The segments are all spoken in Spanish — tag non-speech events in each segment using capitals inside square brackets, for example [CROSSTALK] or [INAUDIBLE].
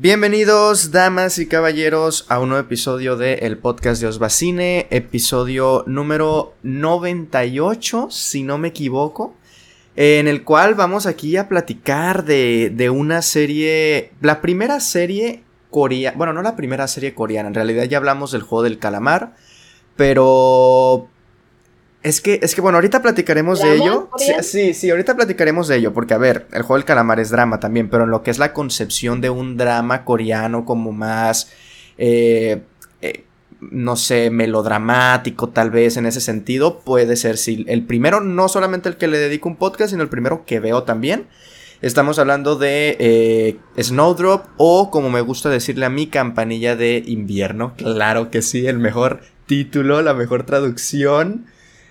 Bienvenidos, damas y caballeros, a un nuevo episodio de El Podcast de Osbacine, episodio número 98, si no me equivoco, en el cual vamos aquí a platicar de, de una serie, la primera serie coreana, bueno, no la primera serie coreana, en realidad ya hablamos del juego del calamar, pero es que, es que bueno, ahorita platicaremos de ello. Sí, sí, ahorita platicaremos de ello, porque a ver, el juego del calamar es drama también, pero en lo que es la concepción de un drama coreano como más, eh, eh, no sé, melodramático tal vez en ese sentido, puede ser sí, el primero, no solamente el que le dedico un podcast, sino el primero que veo también. Estamos hablando de eh, Snowdrop o como me gusta decirle a mi campanilla de invierno. Claro que sí, el mejor título, la mejor traducción.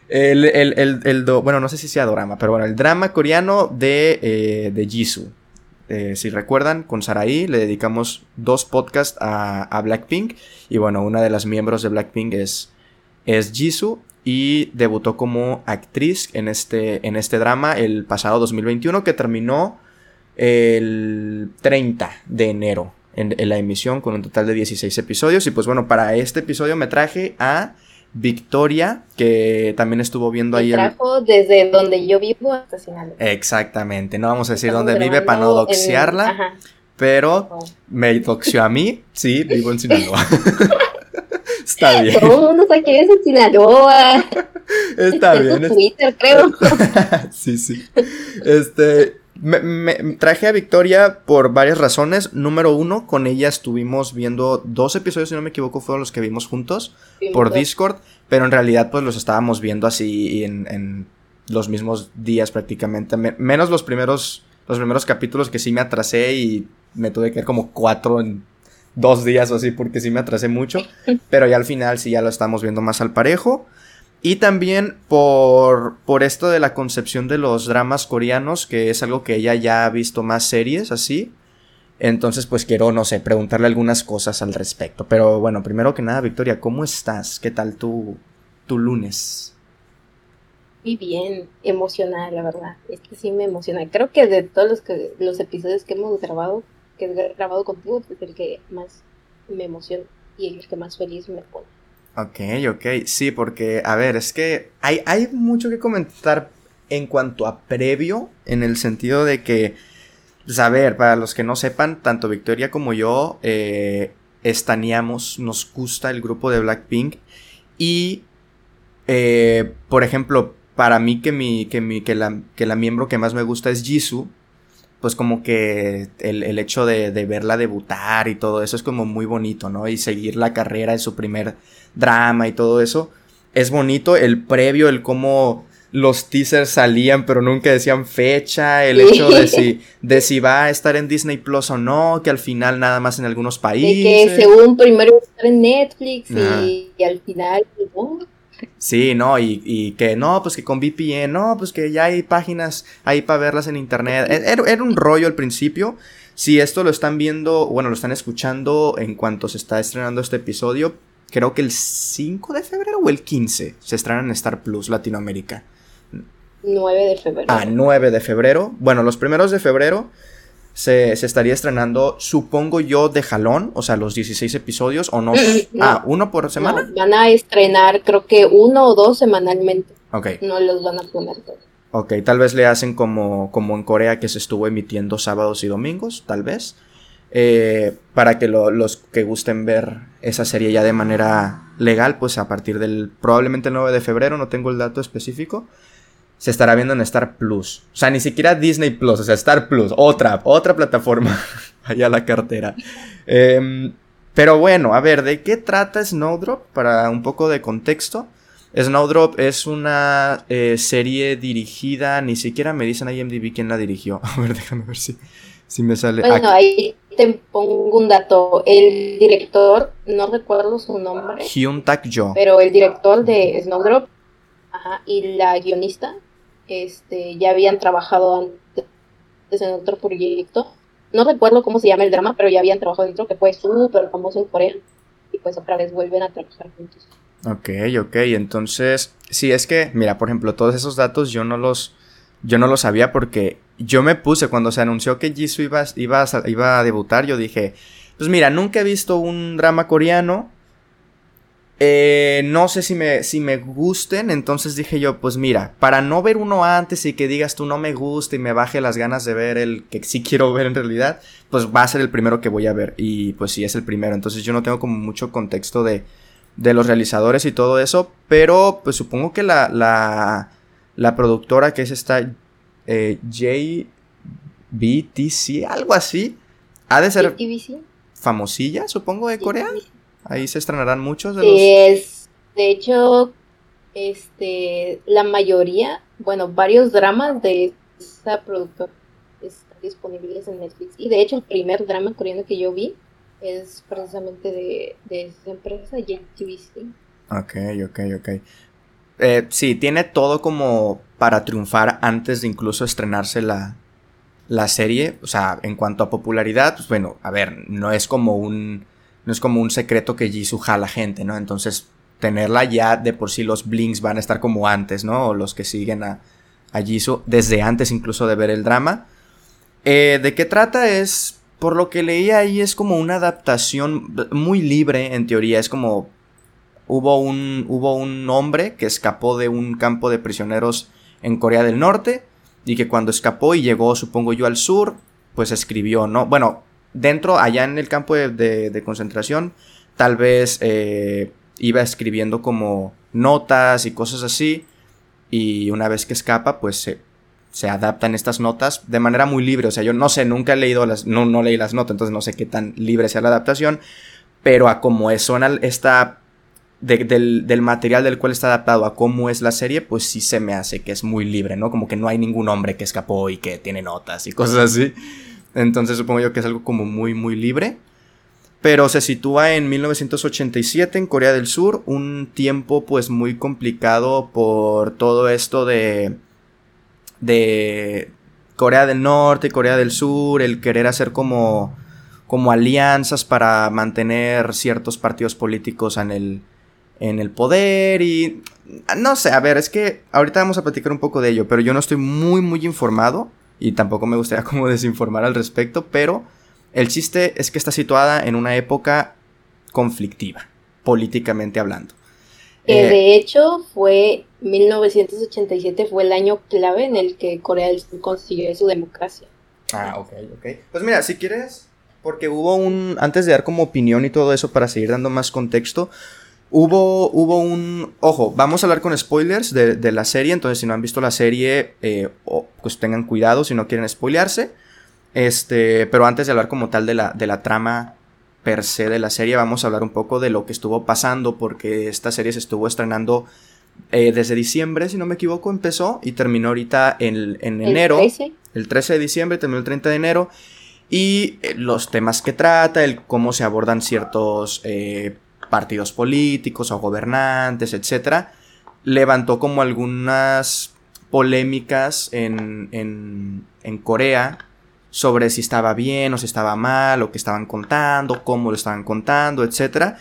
El, el, bueno, no sé si sea drama, pero bueno, el drama coreano de, eh, de Jisoo. Eh, si recuerdan, con Sarai le dedicamos dos podcasts a, Blackpink. Y bueno, una de las miembros de Blackpink es, es Jisoo. Y debutó como actriz en este, en este drama el pasado 2021, que terminó el 30 de enero en, en la emisión con un total de 16 episodios. Y pues bueno, para este episodio me traje a Victoria, que también estuvo viendo ahí. Trajo desde donde yo vivo hasta Sinaloa. Exactamente, no vamos a decir dónde vive para no doxearla, pero me doxió a mí, sí, vivo en Sinaloa. [LAUGHS] Está bien. Todo el mundo sabe que en Sinaloa. Está bien. Twitter, creo. [LAUGHS] sí, sí. Este, me, traje a Victoria por varias razones. Número uno, con ella estuvimos viendo dos episodios, si no me equivoco, fueron los que vimos juntos por Discord. Pero en realidad, pues los estábamos viendo así en, los mismos días prácticamente. menos los primeros, los primeros capítulos que sí me atrasé y me tuve que ver como cuatro en dos días o así porque sí me atrasé mucho. [LAUGHS] Pero ya al final sí ya lo estamos viendo más al parejo. Y también por, por esto de la concepción de los dramas coreanos, que es algo que ella ya ha visto más series así. Entonces, pues quiero, no sé, preguntarle algunas cosas al respecto. Pero bueno, primero que nada, Victoria, ¿cómo estás? ¿Qué tal tu, tu lunes? Muy bien, emocionada, la verdad. Es que sí me emociona. Creo que de todos los, que, los episodios que hemos grabado, que he grabado contigo, es el que más me emociona y el que más feliz me pone. Ok, ok, sí, porque, a ver, es que hay, hay mucho que comentar en cuanto a previo, en el sentido de que, pues, a ver, para los que no sepan, tanto Victoria como yo eh, estaneamos, nos gusta el grupo de Blackpink y, eh, por ejemplo, para mí que, mi, que, mi, que, la, que la miembro que más me gusta es Jisoo, pues como que el, hecho de, verla debutar y todo eso es como muy bonito, ¿no? Y seguir la carrera en su primer drama y todo eso. Es bonito el previo, el cómo los teasers salían pero nunca decían fecha, el hecho de si, de si va a estar en Disney Plus o no, que al final nada más en algunos países. que según primero estar en Netflix y, y, al final... ¿no? Sí, no, y, que no, pues que con VPN, no, pues que ya hay páginas ahí para verlas en internet. E, era, un rollo al principio. Si esto lo están viendo, bueno, lo están escuchando en cuanto se está estrenando este episodio, creo que el 5 de febrero o el 15 se estrena en Star Plus Latinoamérica. 9 de febrero. Ah, 9 de febrero. Bueno, los primeros de febrero se, estaría estrenando, supongo yo, de jalón, o sea, los 16 episodios, o no. Ah, uno por semana. van a estrenar, creo que uno o dos semanalmente. Ok. No los van a poner todos. Ok, tal vez le hacen como, como en Corea que se estuvo emitiendo sábados y domingos, tal vez. Eh, para que los que gusten ver esa serie ya de manera legal, pues a partir del probablemente el 9 de febrero, no tengo el dato específico, se estará viendo en Star Plus. O sea, ni siquiera Disney Plus, o sea, Star Plus, otra, otra plataforma [LAUGHS] allá la cartera. Em, pero bueno, a ver, ¿de qué trata Snowdrop? Para un poco de contexto. Snowdrop es una eh, serie dirigida, ni siquiera me dicen IMDb quién la dirigió. [LAUGHS] A ver, déjame ver si, si me sale. Bueno, ahí te pongo un dato. El director, no recuerdo su nombre. Hyun Tak Jo. Pero el director de Snowdrop ajá, y la guionista este, ya habían trabajado antes en otro proyecto. No recuerdo cómo se llama el drama, pero ya habían trabajado dentro, que fue súper famoso en Corea. Y pues otra vez vuelven a trabajar juntos. Ok, ok, entonces, sí, es que, mira, por ejemplo, todos esos datos yo no los, yo no los sabía porque yo me puse cuando se anunció que Jisoo iba, iba, iba a debutar, yo dije, pues mira, nunca he visto un drama coreano. Eh, no sé si me, si me gusten, entonces dije yo, pues mira, para no ver uno antes y que digas tú no me gusta y me baje las ganas de ver el que sí quiero ver en realidad, pues va a ser el primero que voy a ver. Y pues sí, es el primero. Entonces yo no tengo como mucho contexto de, de los realizadores y todo eso, pero pues supongo que la, la, la productora que es esta eh, JBTC, algo así, ha de ser famosilla, supongo, de Corea. Ahí se estrenarán muchos de los... Es, de hecho, este, la mayoría, bueno, varios dramas de esa productora están disponibles en Netflix. Y de hecho, el primer drama coreano que yo vi es precisamente de, de esa empresa, JTBC. Ok, ok, ok. Eh, sí, tiene todo como para triunfar antes de incluso estrenarse la, la serie. O sea, en cuanto a popularidad, pues bueno, a ver, no es como un. No es como un secreto que Jisoo jala gente, ¿no? Entonces, tenerla ya de por sí los blinks van a estar como antes, ¿no? O los que siguen a, a Jisoo desde antes incluso de ver el drama. Eh, ¿De qué trata? Es, por lo que leí ahí, es como una adaptación muy libre en teoría. Es como hubo un, hubo un hombre que escapó de un campo de prisioneros en Corea del Norte y que cuando escapó y llegó, supongo yo, al sur, pues escribió, ¿no? Bueno, dentro, allá en el campo de, concentración, tal vez eh, iba escribiendo como notas y cosas así y una vez que escapa, pues se, se adaptan estas notas de manera muy libre. O sea, yo no sé, nunca he leído las, no, no leí las notas, entonces no sé qué tan libre sea la adaptación, pero a como es, suena esta del, material del cual está adaptado a cómo es la serie, pues sí se me hace que es muy libre, ¿no? Como que no hay ningún hombre que escapó y que tiene notas y cosas así. Entonces supongo yo que es algo como muy, muy libre. Pero se sitúa en 1987 en Corea del Sur, un tiempo pues muy complicado por todo esto de... de Corea del Norte, Corea del Sur, el querer hacer como como alianzas para mantener ciertos partidos políticos en el, en el poder y... No sé, a ver, es que ahorita vamos a platicar un poco de ello, pero yo no estoy muy, muy informado y tampoco me gustaría [LAUGHS] como desinformar al respecto, pero el chiste es que está situada en una época conflictiva, políticamente hablando. Eh, de hecho, fue 1987 fue el año clave en el que Corea del Sur consiguió su democracia. Ah, ok, ok. Pues mira, si quieres, porque hubo un, antes de dar como opinión y todo eso para seguir dando más contexto, Hubo, hubo un... Ojo, vamos a hablar con spoilers de, la serie, entonces si no han visto la serie, eh, pues tengan cuidado si no quieren spoilearse. Este, pero antes de hablar como tal de la, de la trama per se de la serie, vamos a hablar un poco de lo que estuvo pasando, porque esta serie se estuvo estrenando eh, desde diciembre, si no me equivoco, empezó y terminó ahorita en, en enero. El 13. el 13 de diciembre, terminó el 30 de enero. Y eh, los temas que trata, el cómo se abordan ciertos partidos políticos o gobernantes, etc., levantó como algunas polémicas en, en, en Corea sobre si estaba bien o si estaba mal, o qué estaban contando, cómo lo estaban contando, etc.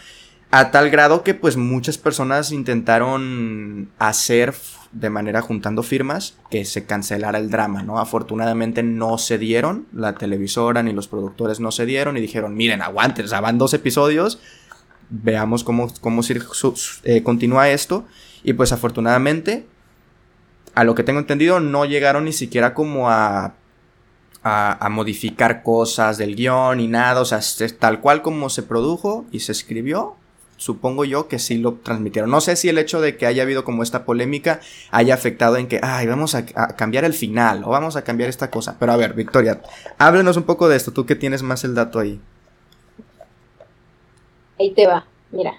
A tal grado que pues muchas personas intentaron hacer de manera juntando firmas que se cancelara el drama, ¿no? Afortunadamente no se dieron, la televisora ni los productores no se dieron y dijeron, miren, aguanten, o sea, van dos episodios, veamos cómo, cómo eh, continúa esto. Y pues afortunadamente, a lo que tengo entendido, no llegaron ni siquiera como a, a, modificar cosas del guion y nada. O sea, tal cual como se produjo y se escribió, supongo yo que sí lo transmitieron. No sé si el hecho de que haya habido como esta polémica haya afectado en que, ay, vamos a, a, cambiar el final o vamos a cambiar esta cosa. Pero a ver, Victoria, háblenos un poco de esto, tú que tienes más el dato ahí. Ahí te va, mira.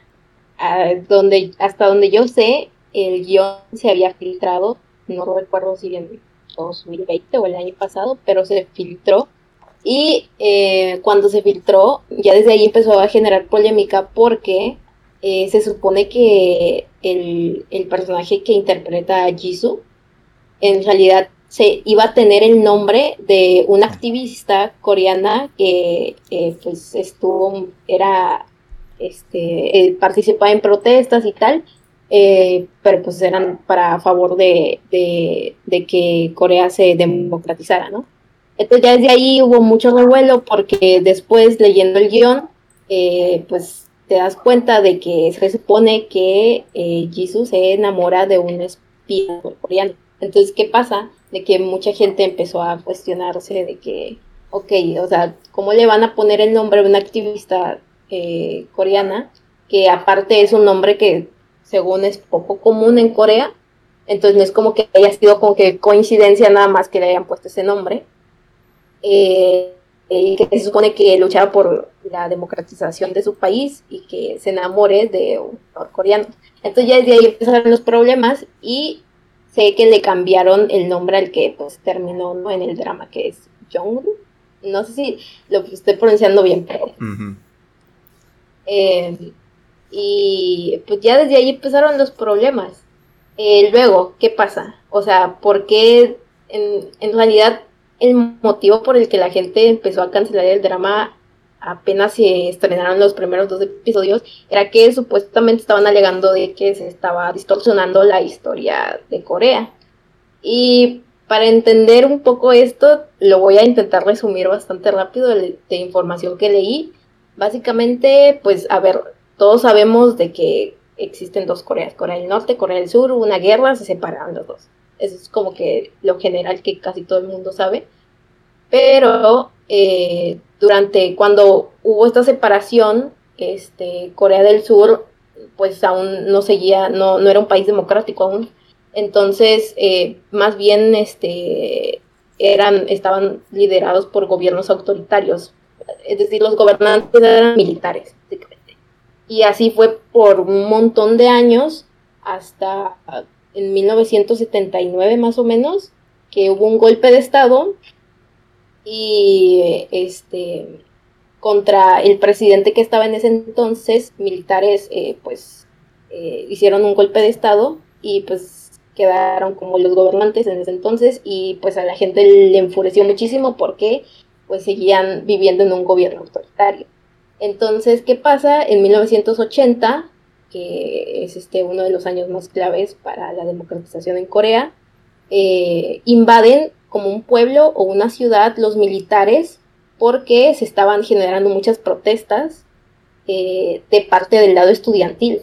donde, hasta donde yo sé, el guion se había filtrado, no recuerdo si en 2020 o el año pasado, pero se filtró. Y eh, cuando se filtró, ya desde ahí empezó a generar polémica porque eh, se supone que el, personaje que interpreta a Jisoo en realidad se iba a tener el nombre de una activista coreana que eh, pues estuvo, era este, eh, participaba en protestas y tal, eh, pero pues eran para favor de, de, que Corea se democratizara, ¿no? Entonces ya desde ahí hubo mucho revuelo porque después leyendo el guion, eh, pues te das cuenta de que se supone que eh, Jesus se enamora de un espía coreano. Entonces, ¿qué pasa? De que mucha gente empezó a cuestionarse de que, ok, o sea, ¿cómo le van a poner el nombre de una activista eh, coreana? Que aparte es un nombre que según es poco común en Corea. Entonces no es como que haya sido como que coincidencia nada más que le hayan puesto ese nombre. Eh, y que se supone que luchaba por la democratización de su país y que se enamore de un coreano. Entonces ya desde ahí empezaron los problemas y sé que le cambiaron el nombre al que pues terminó en el drama que es Jong. No sé si lo estoy pronunciando bien, pero... Eh, y pues ya desde ahí empezaron los problemas. Eh, luego, ¿qué pasa? O sea, ¿por qué en, en realidad el motivo por el que la gente empezó a cancelar el drama apenas se estrenaron los primeros dos episodios era que supuestamente estaban alegando de que se estaba distorsionando la historia de Corea. Y para entender un poco esto, lo voy a intentar resumir bastante rápido de, de información que leí. Básicamente, pues, a ver, todos sabemos de que existen dos Coreas, Corea del Norte, Corea del Sur, una guerra, se separaron los dos. Eso es como que lo general que casi todo el mundo sabe. Pero eh, durante cuando hubo esta separación, este, Corea del Sur pues aún no seguía, no, no era un país democrático aún. Entonces, eh, más bien este, eran, estaban liderados por gobiernos autoritarios. Es decir, los gobernantes eran militares. Y así fue por un montón de años, hasta en 1979 más o menos, que hubo un golpe de Estado y este contra el presidente que estaba en ese entonces, militares eh, pues eh, hicieron un golpe de estado y pues quedaron como los gobernantes en ese entonces y pues a la gente le enfureció muchísimo porque pues seguían viviendo en un gobierno autoritario. Entonces, ¿qué pasa? En 1980, que es este uno de los años más claves para la democratización en Corea, eh, invaden como un pueblo o una ciudad los militares porque se estaban generando muchas protestas eh, de parte del lado estudiantil.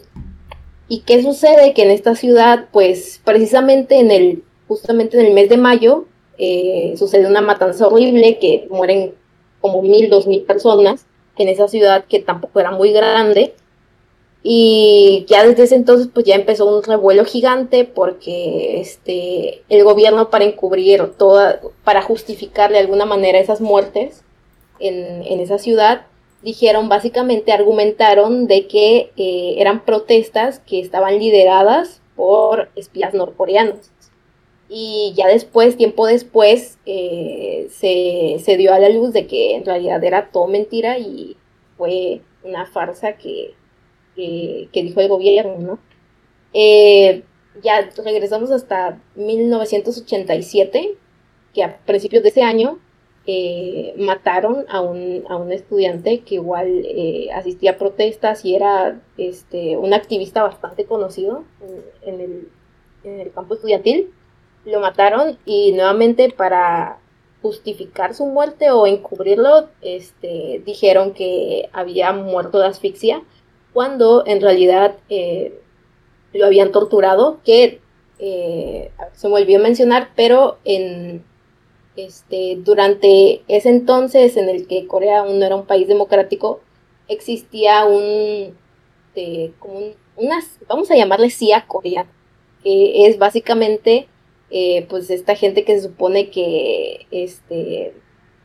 ¿Y qué sucede? Que en esta ciudad, pues precisamente en el, justamente en el mes de mayo, eh, sucede una matanza horrible que mueren como mil, dos mil personas en esa ciudad que tampoco era muy grande y ya desde ese entonces pues ya empezó un revuelo gigante porque este el gobierno para encubrir toda, para justificar de alguna manera esas muertes en, esa ciudad, dijeron básicamente, argumentaron de que eh, eran protestas que estaban lideradas por espías norcoreanos. Y ya después, tiempo después, eh, se, se dio a la luz de que en realidad era todo mentira y fue una farsa que que, dijo el gobierno, ¿no? Eh, ya regresamos hasta 1987, que a principios de ese año eh, mataron a un, a un, estudiante que igual asistía a protestas y era este, un activista bastante conocido en, el, en, el, campo estudiantil. Lo mataron y nuevamente para justificar su muerte o encubrirlo, este, dijeron que había muerto de asfixia cuando en realidad eh, lo habían torturado, que eh, se me olvidó mencionar, pero en, este, durante ese entonces en el que Corea aún no era un país democrático, existía un, vamos a llamarle CIA coreana, que es básicamente eh, pues esta gente que se supone que este,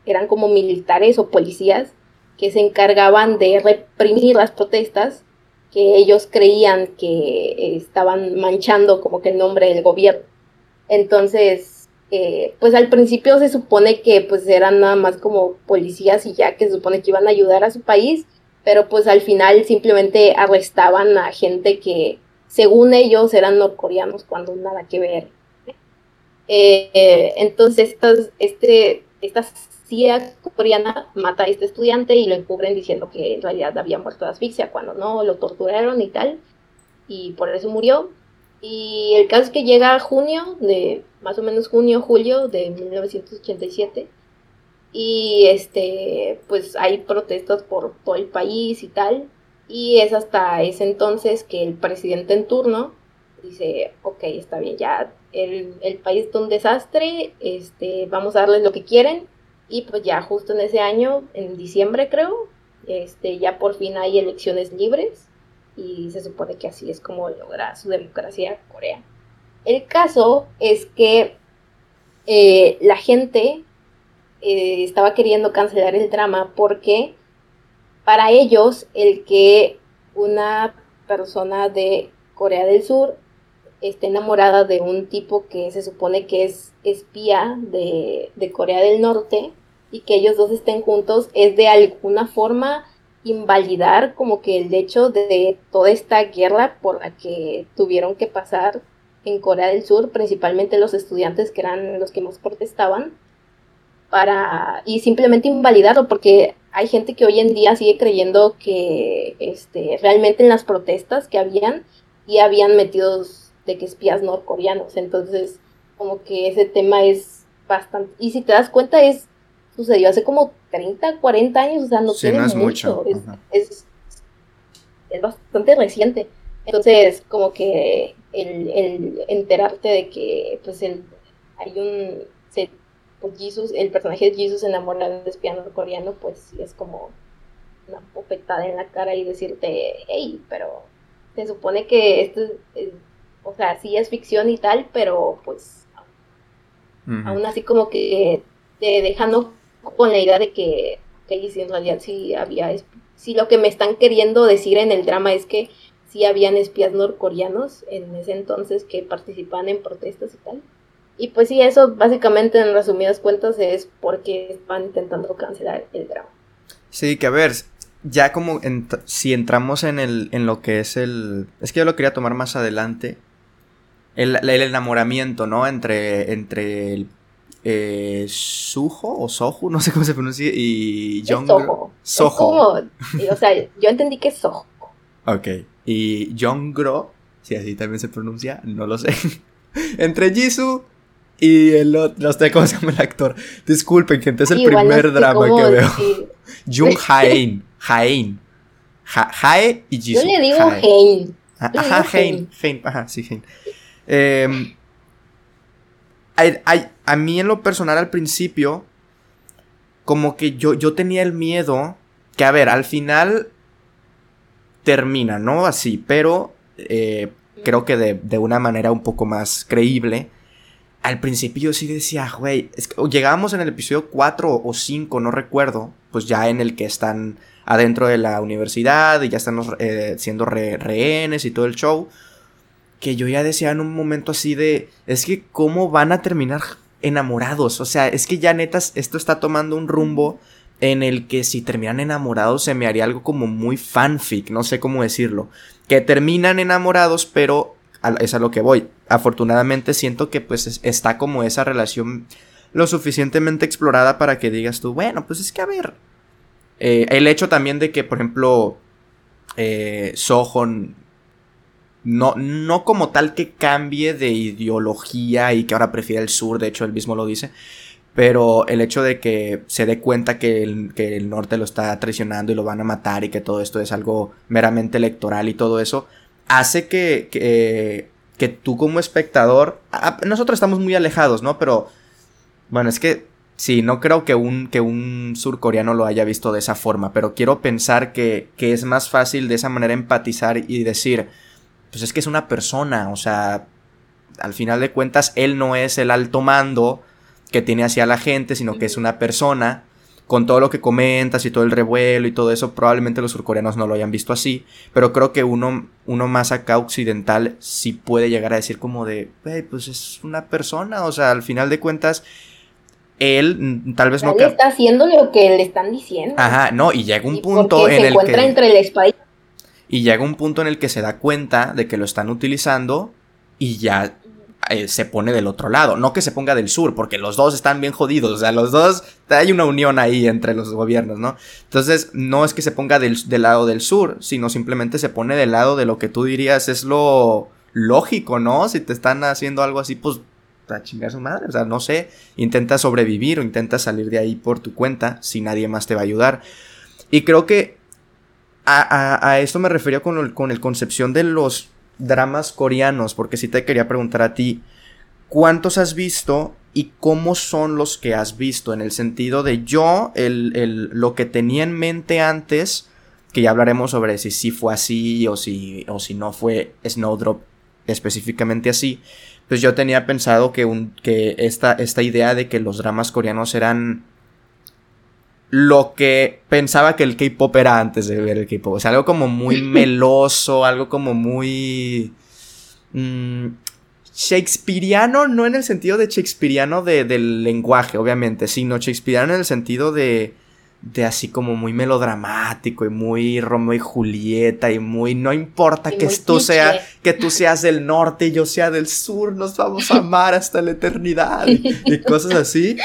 eran como militares o policías que se encargaban de reprimir las protestas que ellos creían que estaban manchando como que el nombre del gobierno. Entonces, eh, pues al principio se supone que pues eran nada más como policías y ya que se supone que iban a ayudar a su país, pero pues al final simplemente arrestaban a gente que según ellos eran norcoreanos cuando nada que ver. Eh, entonces estas, este, estas CIA coreana mata a este estudiante y lo encubren diciendo que en realidad había muerto de asfixia, cuando no, lo torturaron y tal, y por eso murió. Y el caso es que llega a junio, de más o menos junio, julio de 1987, y este, pues hay protestas por todo el país y tal. Y es hasta ese entonces que el presidente en turno dice, ok, está bien, ya el, el país es un desastre, este, vamos a darles lo que quieren. Y pues ya justo en ese año, en diciembre creo, este, ya por fin hay elecciones libres y se supone que así es como logra su democracia Corea. El caso es que eh, la gente eh, estaba queriendo cancelar el drama porque para ellos el que una persona de Corea del Sur esté enamorada de un tipo que se supone que es espía de, de Corea del Norte y que ellos dos estén juntos es de alguna forma invalidar como que el hecho de toda esta guerra por la que tuvieron que pasar en Corea del Sur, principalmente los estudiantes que eran los que más protestaban, para y simplemente invalidarlo porque hay gente que hoy en día sigue creyendo que este realmente en las protestas que habían y habían metidos de que espías norcoreanos, entonces como que ese tema es bastante y si te das cuenta es sucedió hace como 30, 40 años, o sea, no tiene mucho, Es, es, bastante reciente. Entonces, como que el, el enterarte de que pues el, hay un se, pues, Jesus, el personaje de Jesus enamorado de espiano coreano, pues sí es como una bofetada en la cara y decirte, hey, pero se supone que esto es, o sea, sí es ficción y tal, pero pues aún así como que te dejando con la idea de que, que en realidad sí había, si lo que me están queriendo decir en el drama es que sí habían espías norcoreanos en ese entonces que participaban en protestas y tal. Y pues sí, eso básicamente en resumidas cuentas es porque van intentando cancelar el drama. Sí, que a ver, ya como si entramos en, el, en lo que es el... Es que yo lo quería tomar más adelante. El, el enamoramiento, ¿no? Entre, entre el eh, Suho o Sohu, no sé cómo se pronuncia, y Soho. Soho. o sea, yo entendí que es Soho. Ok. Y Jongro, si así también se pronuncia, no lo sé. [LAUGHS] Entre Jisoo y el otro, no sé cómo se llama el actor. Disculpen, gente, es el primer drama que veo. [LAUGHS] Jung Haein. Haein. Hae y Jisoo. Yo le digo Haein. Ajá, Haein. Haein. Ajá, sí, Haein. Eh, a mí en lo personal al principio, como que yo, yo tenía el miedo que, a ver, al final termina, ¿no? Así, pero eh, creo que de, una manera un poco más creíble. Al principio yo sí decía, güey, llegábamos en el episodio 4 o 5, no recuerdo, pues ya en el que están adentro de la universidad y ya están eh, siendo rehenes y todo el show que yo ya decía en un momento así de, es que cómo van a terminar enamorados, o sea, es que ya netas, esto está tomando un rumbo en el que si terminan enamorados se me haría algo como muy fanfic, no sé cómo decirlo, que terminan enamorados, pero es a lo que voy. Afortunadamente siento que pues está como esa relación lo suficientemente explorada para que digas tú, bueno, pues es que a ver, eh, el hecho también de que, por ejemplo, eh, Sohon no, no como tal que cambie de ideología y que ahora prefiera el sur, de hecho él mismo lo dice, pero el hecho de que se dé cuenta que el, que el norte lo está traicionando y lo van a matar y que todo esto es algo meramente electoral y todo eso, hace que, que, que tú como espectador, nosotros estamos muy alejados, ¿no? Pero, bueno, es que sí, no creo que un, que un surcoreano lo haya visto de esa forma, pero quiero pensar que, que es más fácil de esa manera empatizar y decir, pues es que es una persona, o sea, al final de cuentas, él no es el alto mando que tiene hacia la gente, sino que es una persona. Con todo lo que comentas y todo el revuelo y todo eso, probablemente los surcoreanos no lo hayan visto así. Pero creo que uno, uno más acá occidental sí puede llegar a decir como de, pues es una persona. O sea, al final de cuentas, él mm, tal vez no... Él está haciendo lo que le están diciendo. Ajá, no, y llega un punto en se el encuentra entre el espada y llega un punto en el que se da cuenta de que lo están utilizando y ya eh, se pone del otro lado. No que se ponga del sur, porque los dos están bien jodidos. O sea, los dos, hay una unión ahí entre los gobiernos, ¿no? Entonces, no es que se ponga del, lado del sur, sino simplemente se pone del lado de lo que tú dirías es lo lógico, ¿no? Si te están haciendo algo así, pues a chingar su madre. O sea, no sé, intenta sobrevivir o intenta salir de ahí por tu cuenta si nadie más te va a ayudar. Y creo que a, esto me refería con el, con el concepción de los dramas coreanos, porque sí te quería preguntar a ti, ¿cuántos has visto y cómo son los que has visto? En el sentido de yo, el, lo que tenía en mente antes, que ya hablaremos sobre si sí fue así o si, o si no fue Snowdrop específicamente así, pues yo tenía pensado que, un, que esta, esta idea de que los dramas coreanos eran lo que pensaba que el K-pop era antes de ver el K-pop. O sea, algo como muy [LAUGHS] meloso, algo como muy. Mmm, Shakespeareano, no en el sentido de Shakespeareano de, del lenguaje, obviamente, sino Shakespeareano en el sentido de. de así como muy melodramático y muy Romeo y Julieta y muy. No importa que tú, sea, que tú seas del norte y yo sea del sur, nos vamos a amar hasta la eternidad y cosas así.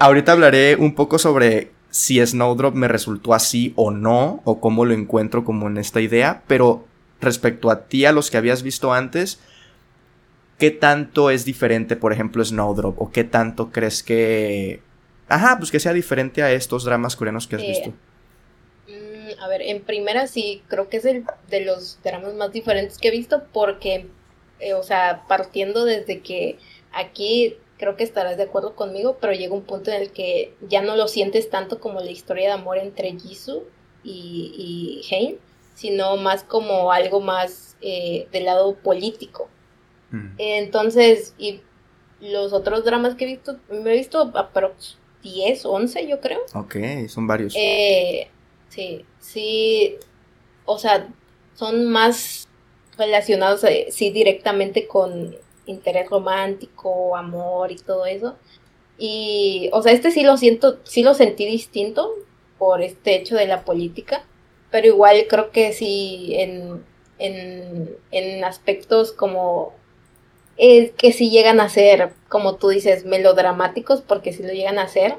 Ahorita hablaré un poco sobre si Snowdrop me resultó así o no, o cómo lo encuentro como en esta idea, pero respecto a ti, a los que habías visto antes, ¿qué tanto es diferente, por ejemplo, Snowdrop? ¿O qué tanto crees que... Ajá, pues que sea diferente a estos dramas coreanos que has visto? Mm, a ver, en primera sí, creo que es el de los dramas más diferentes que he visto porque, eh, o sea, partiendo desde que aquí creo que estarás de acuerdo conmigo, pero llega un punto en el que ya no lo sientes tanto como la historia de amor entre Jisoo y, y Hein, sino más como algo más eh, del lado político. Mm. Entonces, y los otros dramas que he visto, me he visto aprox 10, 11 yo creo. Ok, son varios. Eh, sí, sí, o sea, son más relacionados, eh, sí, directamente con interés romántico, amor y todo eso. Y, o sea, este sí lo siento, sí lo sentí distinto por este hecho de la política, pero igual creo que sí en, en, aspectos como es que sí llegan a ser, como tú dices, melodramáticos, porque sí lo llegan a ser.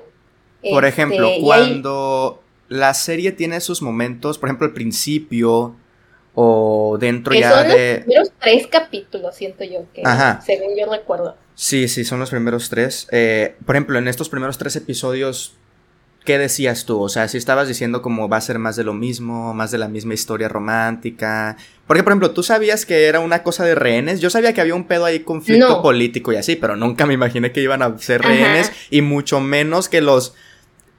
Por este, ejemplo, cuando la serie tiene sus momentos, por ejemplo, al principio, o dentro ya de... Los primeros tres capítulos, siento yo, que según yo recuerdo. Sí, sí, son los primeros tres. Eh, por ejemplo, en estos primeros tres episodios, ¿qué decías tú? O sea, si estabas diciendo como va a ser más de lo mismo, más de la misma historia romántica. Porque, por ejemplo, tú sabías que era una cosa de rehenes. Yo sabía que había un pedo ahí, conflicto político y así, pero nunca me imaginé que iban a ser rehenes. Y mucho menos que los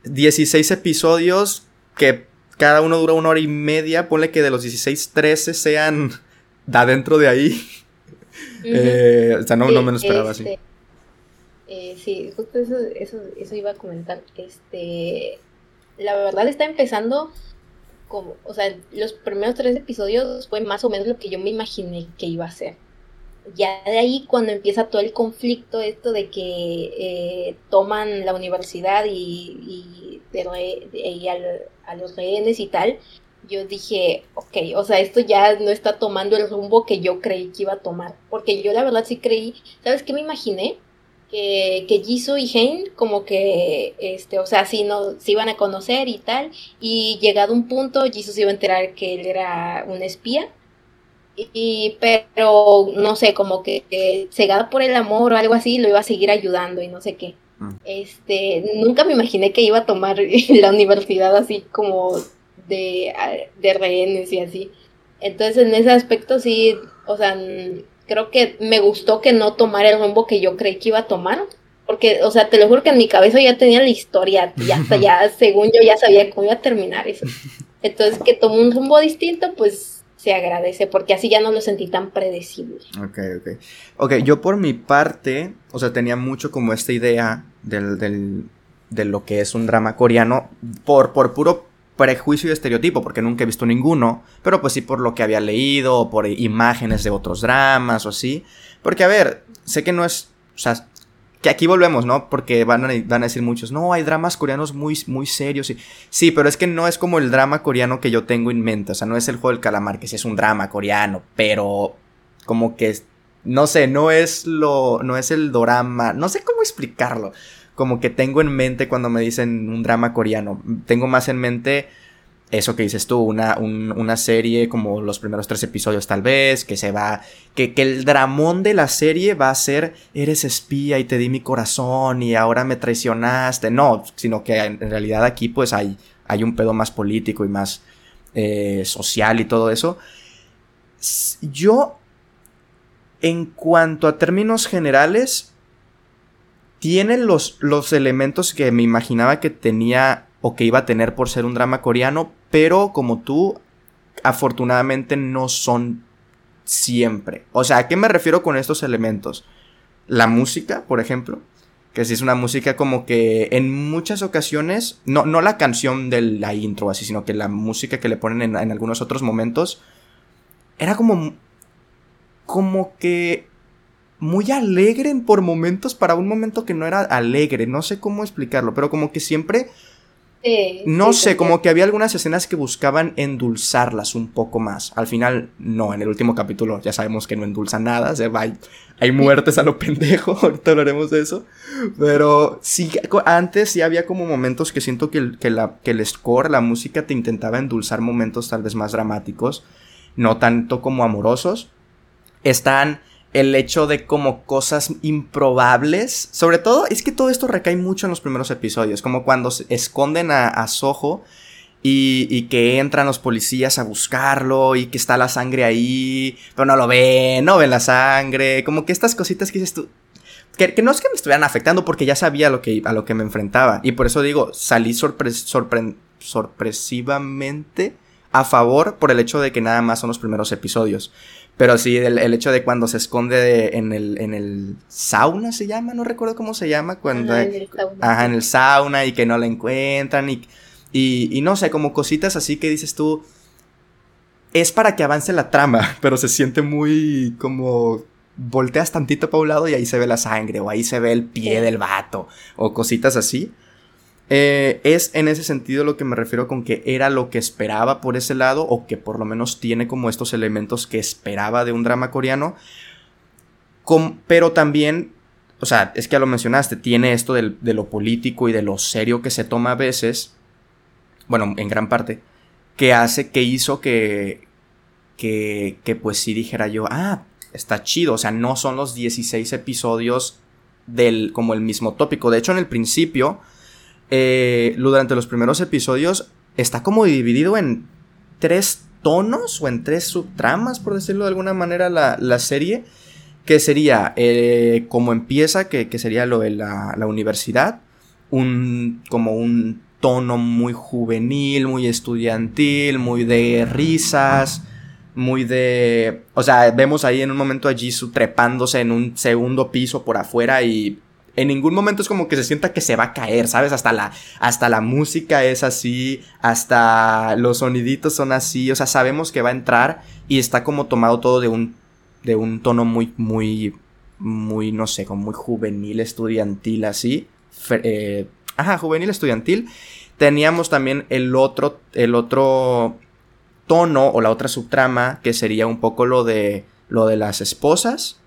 16 episodios que cada uno dura una hora y media, ponle que de los 16, 13 sean da dentro de ahí. Eh, o sea, no, no me lo esperaba así. Este, eh, sí, justo eso, eso, eso iba a comentar. Este, la verdad está empezando como, o sea, los primeros tres episodios fue más o menos lo que yo me imaginé que iba a ser ya de ahí cuando empieza todo el conflicto, esto de que eh, toman la universidad y, y, a los rehenes y tal, yo dije, ok, o sea, esto ya no está tomando el rumbo que yo creí que iba a tomar. Porque yo la verdad sí creí, ¿sabes qué me imaginé? Que, que Jisoo y Hein como que, este, o sea, sí, no, se iban a conocer y tal. Y llegado un punto, Jisoo se iba a enterar que él era un espía y pero no sé, como que, cegada por el amor o algo así, lo iba a seguir ayudando y no sé qué. Este, nunca me imaginé que iba a tomar [LAUGHS] la universidad así como de, de rehenes y así. Entonces, en ese aspecto sí, o sea, creo que me gustó que no tomara el rumbo que yo creí que iba a tomar. Porque, o sea, te lo juro que en mi cabeza ya tenía la historia, ya [LAUGHS] ya, según yo ya sabía cómo iba a terminar eso. Entonces, que tomó un rumbo distinto, pues se agradece, porque así ya no lo sentí tan predecible. Ok, ok. Ok, yo por mi parte, o sea, tenía mucho como esta idea del, del, de lo que es un drama coreano por, por puro prejuicio y estereotipo, porque nunca he visto ninguno, pero pues sí por lo que había leído, por imágenes de otros dramas o así. Porque, a ver, sé que no es, o sea, que aquí volvemos, ¿no? Porque van a, van a decir muchos, no, hay dramas coreanos muy, muy serios. Sí, pero es que no es como el drama coreano que yo tengo en mente. O sea, no es el juego del calamar, que sí es un drama coreano, pero como que, no sé, no es lo, no es el drama, no sé cómo explicarlo. Como que tengo en mente cuando me dicen un drama coreano. Tengo más en mente eso que dices tú, una, una serie como los primeros tres episodios tal vez, que se va, que, que, el dramón de la serie va a ser, eres espía y te di mi corazón y ahora me traicionaste, no, sino que en realidad aquí pues hay, hay un pedo más político y más eh, social y todo eso. Yo, en cuanto a términos generales, tiene los, los elementos que me imaginaba que tenía o que iba a tener por ser un drama coreano, pero como tú, afortunadamente no son siempre. O sea, ¿a qué me refiero con estos elementos? La música, por ejemplo, que si es una música como que en muchas ocasiones, no, no la canción de la intro así, sino que la música que le ponen en, en algunos otros momentos, era como, como que muy alegre por momentos para un momento que no era alegre, no sé cómo explicarlo, pero como que siempre no sé, como que había algunas escenas que buscaban endulzarlas un poco más. Al final, no, en el último capítulo ya sabemos que no endulza nada, se va, hay, muertes a lo pendejo, [LAUGHS] ahorita hablaremos de eso. Pero sí, antes sí había como momentos que siento que el, que, la, que el score, la música te intentaba endulzar momentos tal vez más dramáticos, no tanto como amorosos. Están el hecho de como cosas improbables. Sobre todo, es que todo esto recae mucho en los primeros episodios, como cuando se esconden a, a Soho y, que entran los policías a buscarlo y que está la sangre ahí, pero no lo ven, no ven la sangre, como que estas cositas que dices tú... Que, no es que me estuvieran afectando porque ya sabía lo que, a lo que me enfrentaba. Y por eso digo, salí sorpresivamente a favor por el hecho de que nada más son los primeros episodios. Pero sí, el, hecho de cuando se esconde en, el, en el sauna se llama, no recuerdo cómo se llama, cuando... Ajá, en el sauna. en el sauna y que no la encuentran y, y, no sé, como cositas así que dices tú, es para que avance la trama, [LAUGHS] pero se siente muy como volteas tantito para un lado y ahí se ve la sangre o ahí se ve el pie del vato o cositas así. Eh, es en ese sentido lo que me refiero con que era lo que esperaba por ese lado, o que por lo menos tiene como estos elementos que esperaba de un drama coreano. pero también, o sea, es que ya lo mencionaste, tiene esto de lo político y de lo serio que se toma a veces, bueno, en gran parte, que hace, que hizo que, que, que pues sí dijera yo, ah, está chido, o sea, no son los 16 episodios del, como el mismo tópico. De hecho, en el principio, eh, durante los primeros episodios está como dividido en tres tonos o en tres subtramas, por decirlo de alguna manera, la, serie. Que sería eh, como empieza, que, sería lo de la, universidad. Un, como un tono muy juvenil, muy estudiantil, muy de risas, muy de... O sea, vemos ahí en un momento a Jisoo trepándose en un segundo piso por afuera y en ningún momento es como que se sienta que se va a caer, ¿sabes? Hasta la, hasta la música es así, hasta los soniditos son así, o sea, sabemos que va a entrar y está como tomado todo de un, de un tono muy, muy, muy, no sé, como muy juvenil, estudiantil, así. Eh, ajá, juvenil, estudiantil. Teníamos también el otro, el otro tono o la otra subtrama que sería un poco lo de, lo de las esposas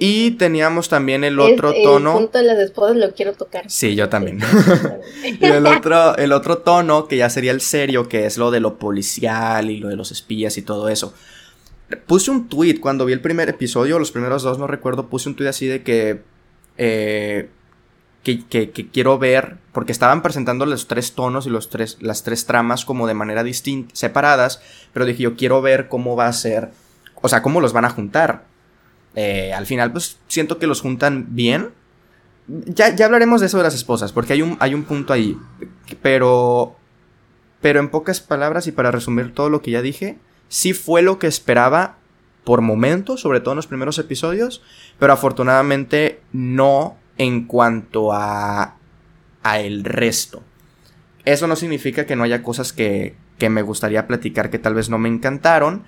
y teníamos también el otro tono. El punto de las esposas lo quiero tocar. Sí, yo también. [LAUGHS] y el otro, el otro tono, que ya sería el serio, que es lo de lo policial y lo de los espías y todo eso. Puse un tweet cuando vi el primer episodio, los primeros dos no recuerdo, puse un tweet así de que. Eh, que, que, quiero ver, porque estaban presentando los tres tonos y los tres, las tres tramas como de manera distinta, separadas, pero dije yo quiero ver cómo va a ser, o sea, cómo los van a juntar. Eh, al final, pues siento que los juntan bien. Ya, ya, hablaremos de eso de las esposas, porque hay un, hay un punto ahí. Pero. Pero en pocas palabras y para resumir todo lo que ya dije, sí fue lo que esperaba por momentos, sobre todo en los primeros episodios, pero afortunadamente no en cuanto a. a el resto. Eso no significa que no haya cosas que, que me gustaría platicar que tal vez no me encantaron,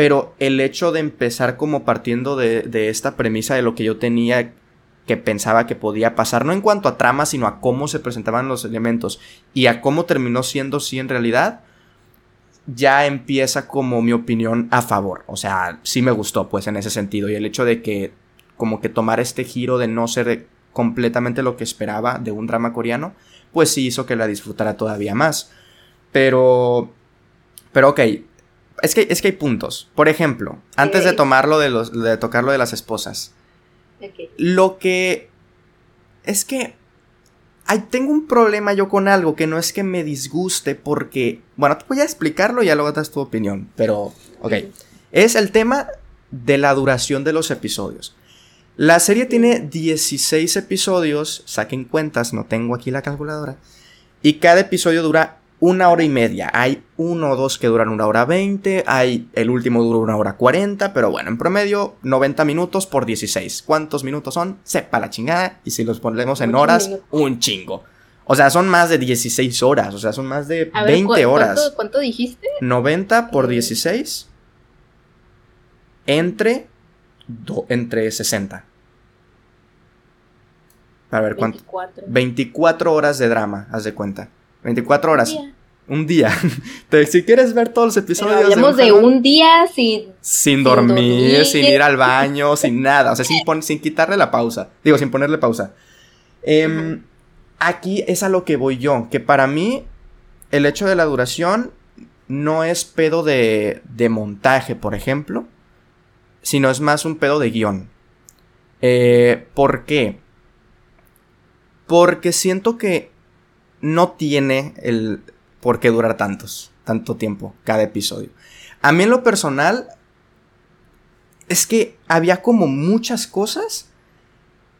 pero el hecho de empezar como partiendo de, esta premisa de lo que yo tenía que pensaba que podía pasar, no en cuanto a trama, sino a cómo se presentaban los elementos y a cómo terminó siendo así en realidad, ya empieza como mi opinión a favor. O sea, sí me gustó, pues, en ese sentido. Y el hecho de que, como que tomar este giro de no ser completamente lo que esperaba de un drama coreano, pues sí hizo que la disfrutara todavía más. Pero, pero ok, es que, es que hay puntos. Por ejemplo, antes de tomarlo de los, de tocarlo de las esposas. Lo que es que Ay, tengo un problema yo con algo que no es que me disguste porque, bueno, te voy a explicarlo y ya luego das tu opinión, pero, ok, es el tema de la duración de los episodios. La serie tiene 16 episodios, saquen cuentas, no tengo aquí la calculadora, y cada episodio dura una hora y media. Hay uno o dos que duran una hora veinte, hay el último dura una hora cuarenta, pero bueno, en promedio 90 minutos por 16. ¿Cuántos minutos son? Sepa la chingada. Y si los ponemos en horas, un chingo. O sea, son más de 16 horas, o sea, son más de 20 horas. ¿cuánto, dijiste? 90 por 16 entre, entre 60. A ver, ¿cuánto? 24. 24 horas de drama, haz de cuenta. 24 horas. Un día. [LAUGHS] si quieres ver todos los episodios. hablamos de, un día sin. Sin dormir, sin, ir al baño, [LAUGHS] sin nada. O sea, sin, sin quitarle la pausa. Digo, sin ponerle pausa. Em, aquí es a lo que voy yo. Que para mí, el hecho de la duración no es pedo de, de montaje, por ejemplo. Sino es más un pedo de guion. Eh, ¿Por qué? Porque siento que no tiene el por qué durar tantos, tanto tiempo cada episodio. A mí en lo personal es que había como muchas cosas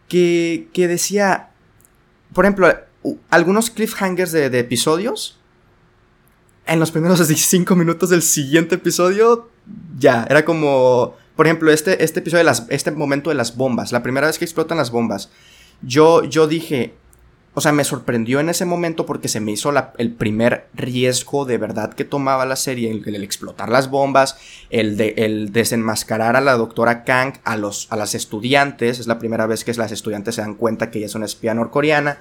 que, que decía, por ejemplo, algunos cliffhangers de, episodios. En los primeros [LAUGHS] 5 minutos del siguiente episodio, ya, era como, por ejemplo, este, este episodio, de las, este momento de las bombas, la primera vez que explotan las bombas. Yo, yo dije, o sea, me sorprendió en ese momento porque se me hizo el primer riesgo de verdad que tomaba la serie, el, explotar las bombas, el, de, el desenmascarar a la doctora Kang, a, los, a las estudiantes, es la primera vez que las estudiantes se dan cuenta que ella es una espía norcoreana,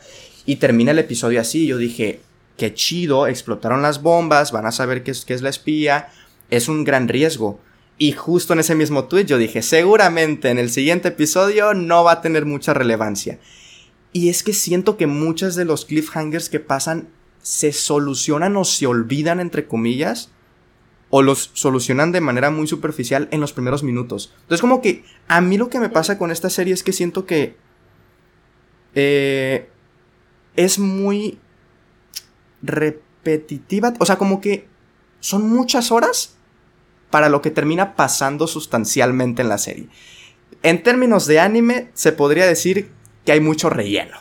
y termina el episodio así, yo dije, qué chido, explotaron las bombas, van a saber qué es, qué es la espía, es un gran riesgo. Y justo en ese mismo tweet yo dije, seguramente en el siguiente episodio no va a tener mucha relevancia. Y es que siento que muchos de los cliffhangers que pasan se solucionan o se olvidan, entre comillas, o los solucionan de manera muy superficial en los primeros minutos. Entonces, como que a mí lo que me pasa con esta serie es que siento que eh, es muy repetitiva. O sea, como que son muchas horas para lo que termina pasando sustancialmente en la serie. En términos de anime, se podría decir que hay mucho relleno.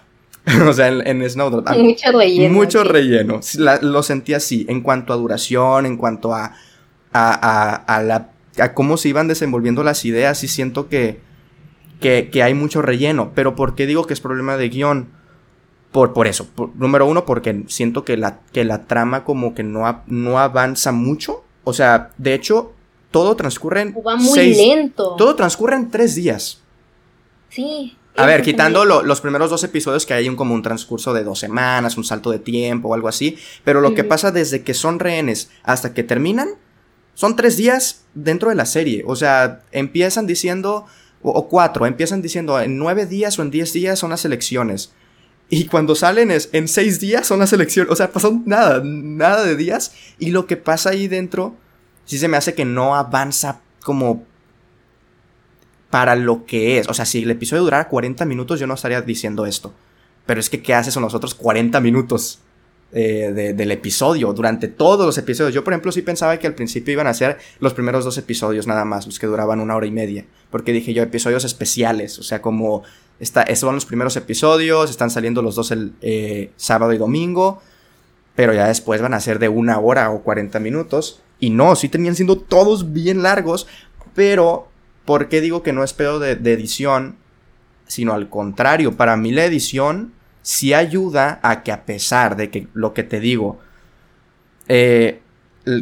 [LAUGHS] o sea, en, Snowdrop. Mucho relleno. Mucho relleno. lo sentí así, en cuanto a duración, en cuanto a, a, a, la, a cómo se iban desenvolviendo las ideas, y siento que, que, que, hay mucho relleno. Pero ¿por qué digo que es problema de guion? Por, por eso. número uno, porque siento que la, que la trama como que no, no avanza mucho. O sea, de hecho, todo transcurre en... Va muy lento. Todo transcurre en tres días. Sí. A ver, quitando los primeros dos episodios que hay un, como un transcurso de dos semanas, un salto de tiempo o algo así, pero lo que pasa desde que son rehenes hasta que terminan, son tres días dentro de la serie. O sea, empiezan diciendo, o, cuatro, empiezan diciendo en nueve días o en diez días son las elecciones. Y cuando salen es en seis días son las elecciones. O sea, pasan nada, nada de días. Y lo que pasa ahí dentro, sí se me hace que no avanza como para lo que es. O sea, si el episodio durara 40 minutos, yo no estaría diciendo esto. Pero es que, ¿qué haces con los otros 40 minutos eh, del episodio? Durante todos los episodios. Yo, por ejemplo, sí pensaba que al principio iban a ser los primeros dos episodios nada más, los que duraban una hora y media. Porque dije yo, episodios especiales. O sea, como. Está, estos son los primeros episodios, están saliendo los dos el eh, sábado y domingo. Pero ya después van a ser de una hora o 40 minutos. Y no, sí tenían siendo todos bien largos. Pero ¿Por qué digo que no es pedo de, edición? Sino al contrario, para mí la edición sí ayuda a que a pesar de que lo que te digo, eh,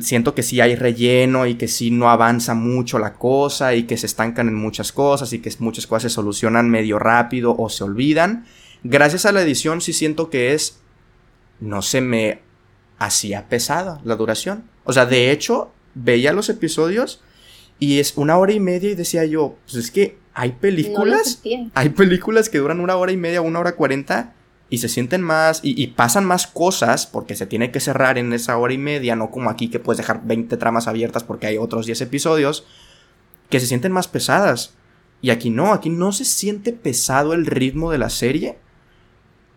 siento que sí hay relleno y que sí no avanza mucho la cosa y que se estancan en muchas cosas y que muchas cosas se solucionan medio rápido o se olvidan. Gracias a la edición sí siento que es, no se me hacía pesada la duración. O sea, de hecho, veía los episodios y es una hora y media y decía yo, pues es que hay películas, hay películas que duran una hora y media, una hora cuarenta y se sienten más y, y, pasan más cosas porque se tiene que cerrar en esa hora y media, no como aquí que puedes dejar 20 tramas abiertas porque hay otros 10 episodios, que se sienten más pesadas. Y aquí no, aquí no se siente pesado el ritmo de la serie.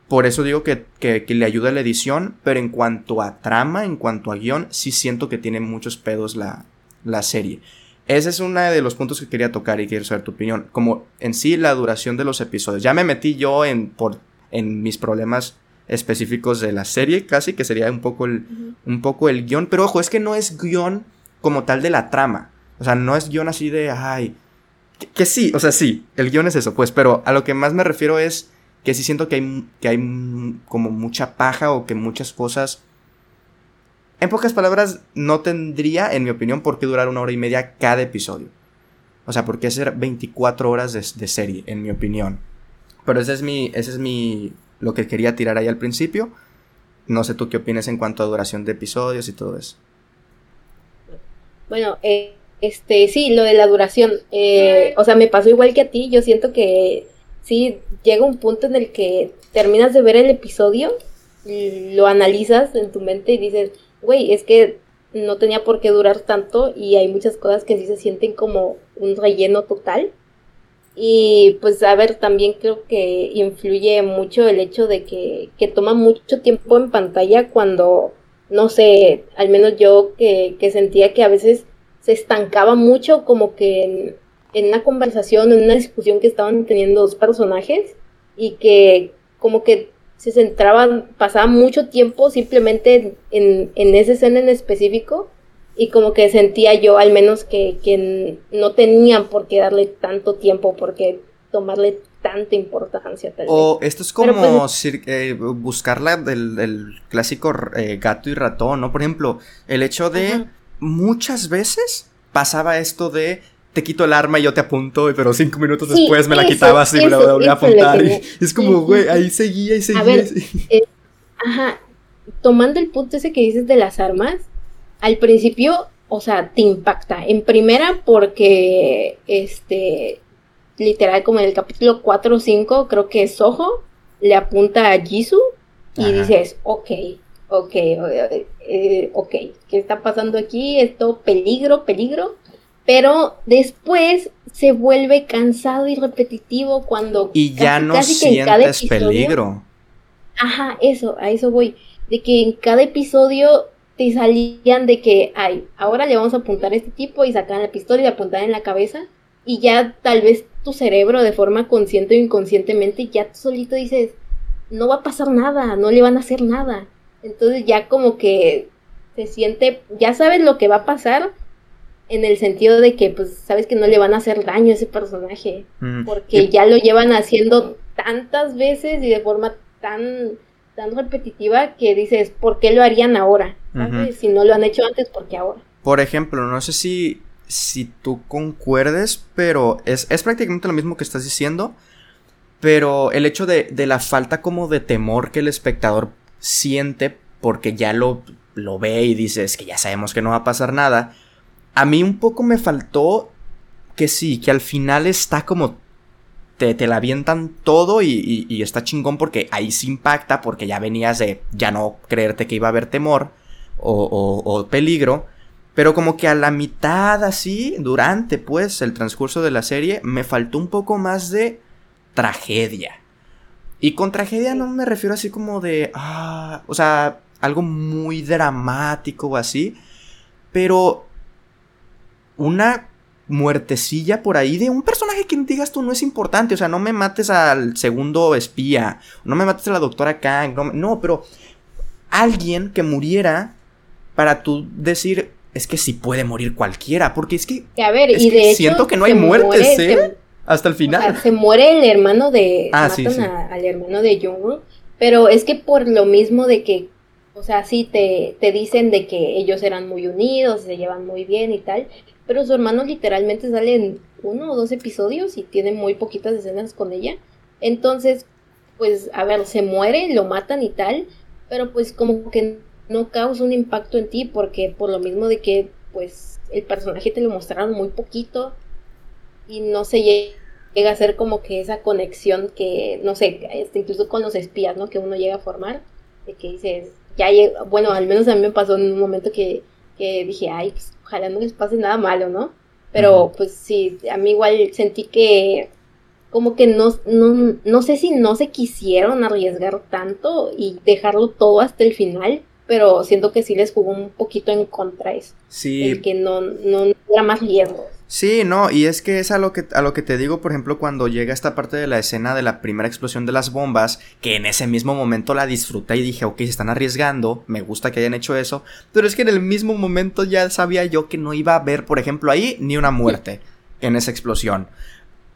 Por eso digo que, que, le ayuda la edición, pero en cuanto a trama, en cuanto a guion, sí siento que tiene muchos pedos la, la serie. Ese es uno de los puntos que quería tocar y quiero saber tu opinión. Como en sí la duración de los episodios. Ya me metí yo en, por, en mis problemas específicos de la serie, casi, que sería un poco el, un poco el guion. Pero ojo, es que no es guion como tal de la trama. O sea, no es guion así de, ay, que, sí, o sea, sí, el guion es eso, pues, pero a lo que más me refiero es que sí siento que hay, que hay como mucha paja o que muchas cosas... En pocas palabras, no tendría, en mi opinión, por qué durar una hora y media cada episodio. O sea, por qué hacer 24 horas de, de serie, en mi opinión. Pero ese es mi, ese es mi, lo que quería tirar ahí al principio. No sé tú qué opinas en cuanto a duración de episodios y todo eso. Bueno, eh, este, sí, lo de la duración. Eh, o sea, me pasó igual que a ti. Yo siento que sí, llega un punto en el que terminas de ver el episodio, lo analizas en tu mente y dices, güey, es que no tenía por qué durar tanto y hay muchas cosas que sí se sienten como un relleno total. Y pues a ver, también creo que influye mucho el hecho de que, que toma mucho tiempo en pantalla cuando, no sé, al menos yo que, que sentía que a veces se estancaba mucho como que en, una conversación, en una discusión que estaban teniendo dos personajes y que como que se centraban, pasaba mucho tiempo simplemente en, en esa escena en específico y como que sentía yo al menos que, que no tenían por qué darle tanto tiempo, porque tomarle tanta importancia. Tal o esto es como pues, eh, buscarla del, clásico eh, gato y ratón, ¿no? Por ejemplo, el hecho de muchas veces pasaba esto de te quito el arma y yo te apunto, pero cinco minutos después me la quitabas y me la volví a apuntar. Y es como, güey, ahí seguía y seguía. A ver, eh, ajá, tomando el punto ese que dices de las armas, al principio, o sea, te impacta. En primera, porque, este, literal, como en el capítulo 4 o 5, creo que Soho le apunta a Jisoo y dices, ok, ok, eh, ok, ¿qué está pasando aquí? Esto, peligro, peligro. Pero después se vuelve cansado y repetitivo cuando... Y ya no sientes peligro. Ajá, eso, a eso voy. De que en cada episodio te salían de que, ay, ahora le vamos a apuntar a este tipo y sacar la pistola y la apuntar en la cabeza. Y ya tal vez tu cerebro de forma consciente o inconscientemente ya tú solito dices, no va a pasar nada, no le van a hacer nada. Entonces ya como que se siente, ya sabes lo que va a pasar en el sentido de que pues sabes que no le van a hacer daño a ese personaje, porque ya lo llevan haciendo tantas veces y de forma tan tan repetitiva que dices, ¿por qué lo harían ahora? Si no lo han hecho antes, ¿por qué ahora? Por ejemplo, no sé si, si tú concuerdes, pero es, es prácticamente lo mismo que estás diciendo, pero el hecho de, de la falta como de temor que el espectador siente porque ya lo, lo ve y dice, es que ya sabemos que no va a pasar nada. A mí un poco me faltó que sí, que al final está como te, te la avientan todo y, y, está chingón porque ahí se impacta porque ya venías de ya no creerte que iba a haber temor o, o, o, peligro. Pero como que a la mitad así, durante pues el transcurso de la serie, me faltó un poco más de tragedia. Y con tragedia no me refiero así como de, ah, o sea, algo muy dramático o así, pero una muertecilla por ahí de un personaje que digas tú no es importante, o sea, no me mates al segundo espía, no me mates a la doctora Kang, no, no pero alguien que muriera para tú decir, es que sí puede morir cualquiera, porque es que, a ver, y de siento que no hay muertes, ¿eh? Hasta el final. se muere el hermano de. Ah, matan al hermano de Jungwoo. Pero es que por lo mismo de que. O sea, sí te, te dicen de que ellos eran muy unidos, se llevan muy bien y tal. Pero su hermano literalmente sale en uno o dos episodios y tiene muy poquitas escenas con ella. Entonces, pues, a ver, se muere, lo matan y tal. Pero pues como que no causa un impacto en ti porque por lo mismo de que pues el personaje te lo mostraron muy poquito y no se llega a ser como que esa conexión que, no sé, este, incluso con los espías, ¿no? Que uno llega a formar, de que dices, ya bueno, al menos a mí me pasó en un momento que, que dije, ay, pues, ojalá no les pase nada malo, ¿no? Pero pues sí, a mí igual sentí que como que no, no, no sé si no se quisieron arriesgar tanto y dejarlo todo hasta el final, pero siento que sí les jugó un poquito en contra eso. Sí. El que no, no, era más riesgo. Sí, no, y es que es a lo que, a lo que te digo, por ejemplo, cuando llega esta parte de la escena de la primera explosión de las bombas, que en ese mismo momento la disfruté y dije, ok, se están arriesgando, me gusta que hayan hecho eso, pero es que en el mismo momento ya sabía yo que no iba a haber, por ejemplo, ahí ni una muerte [LAUGHS] en esa explosión.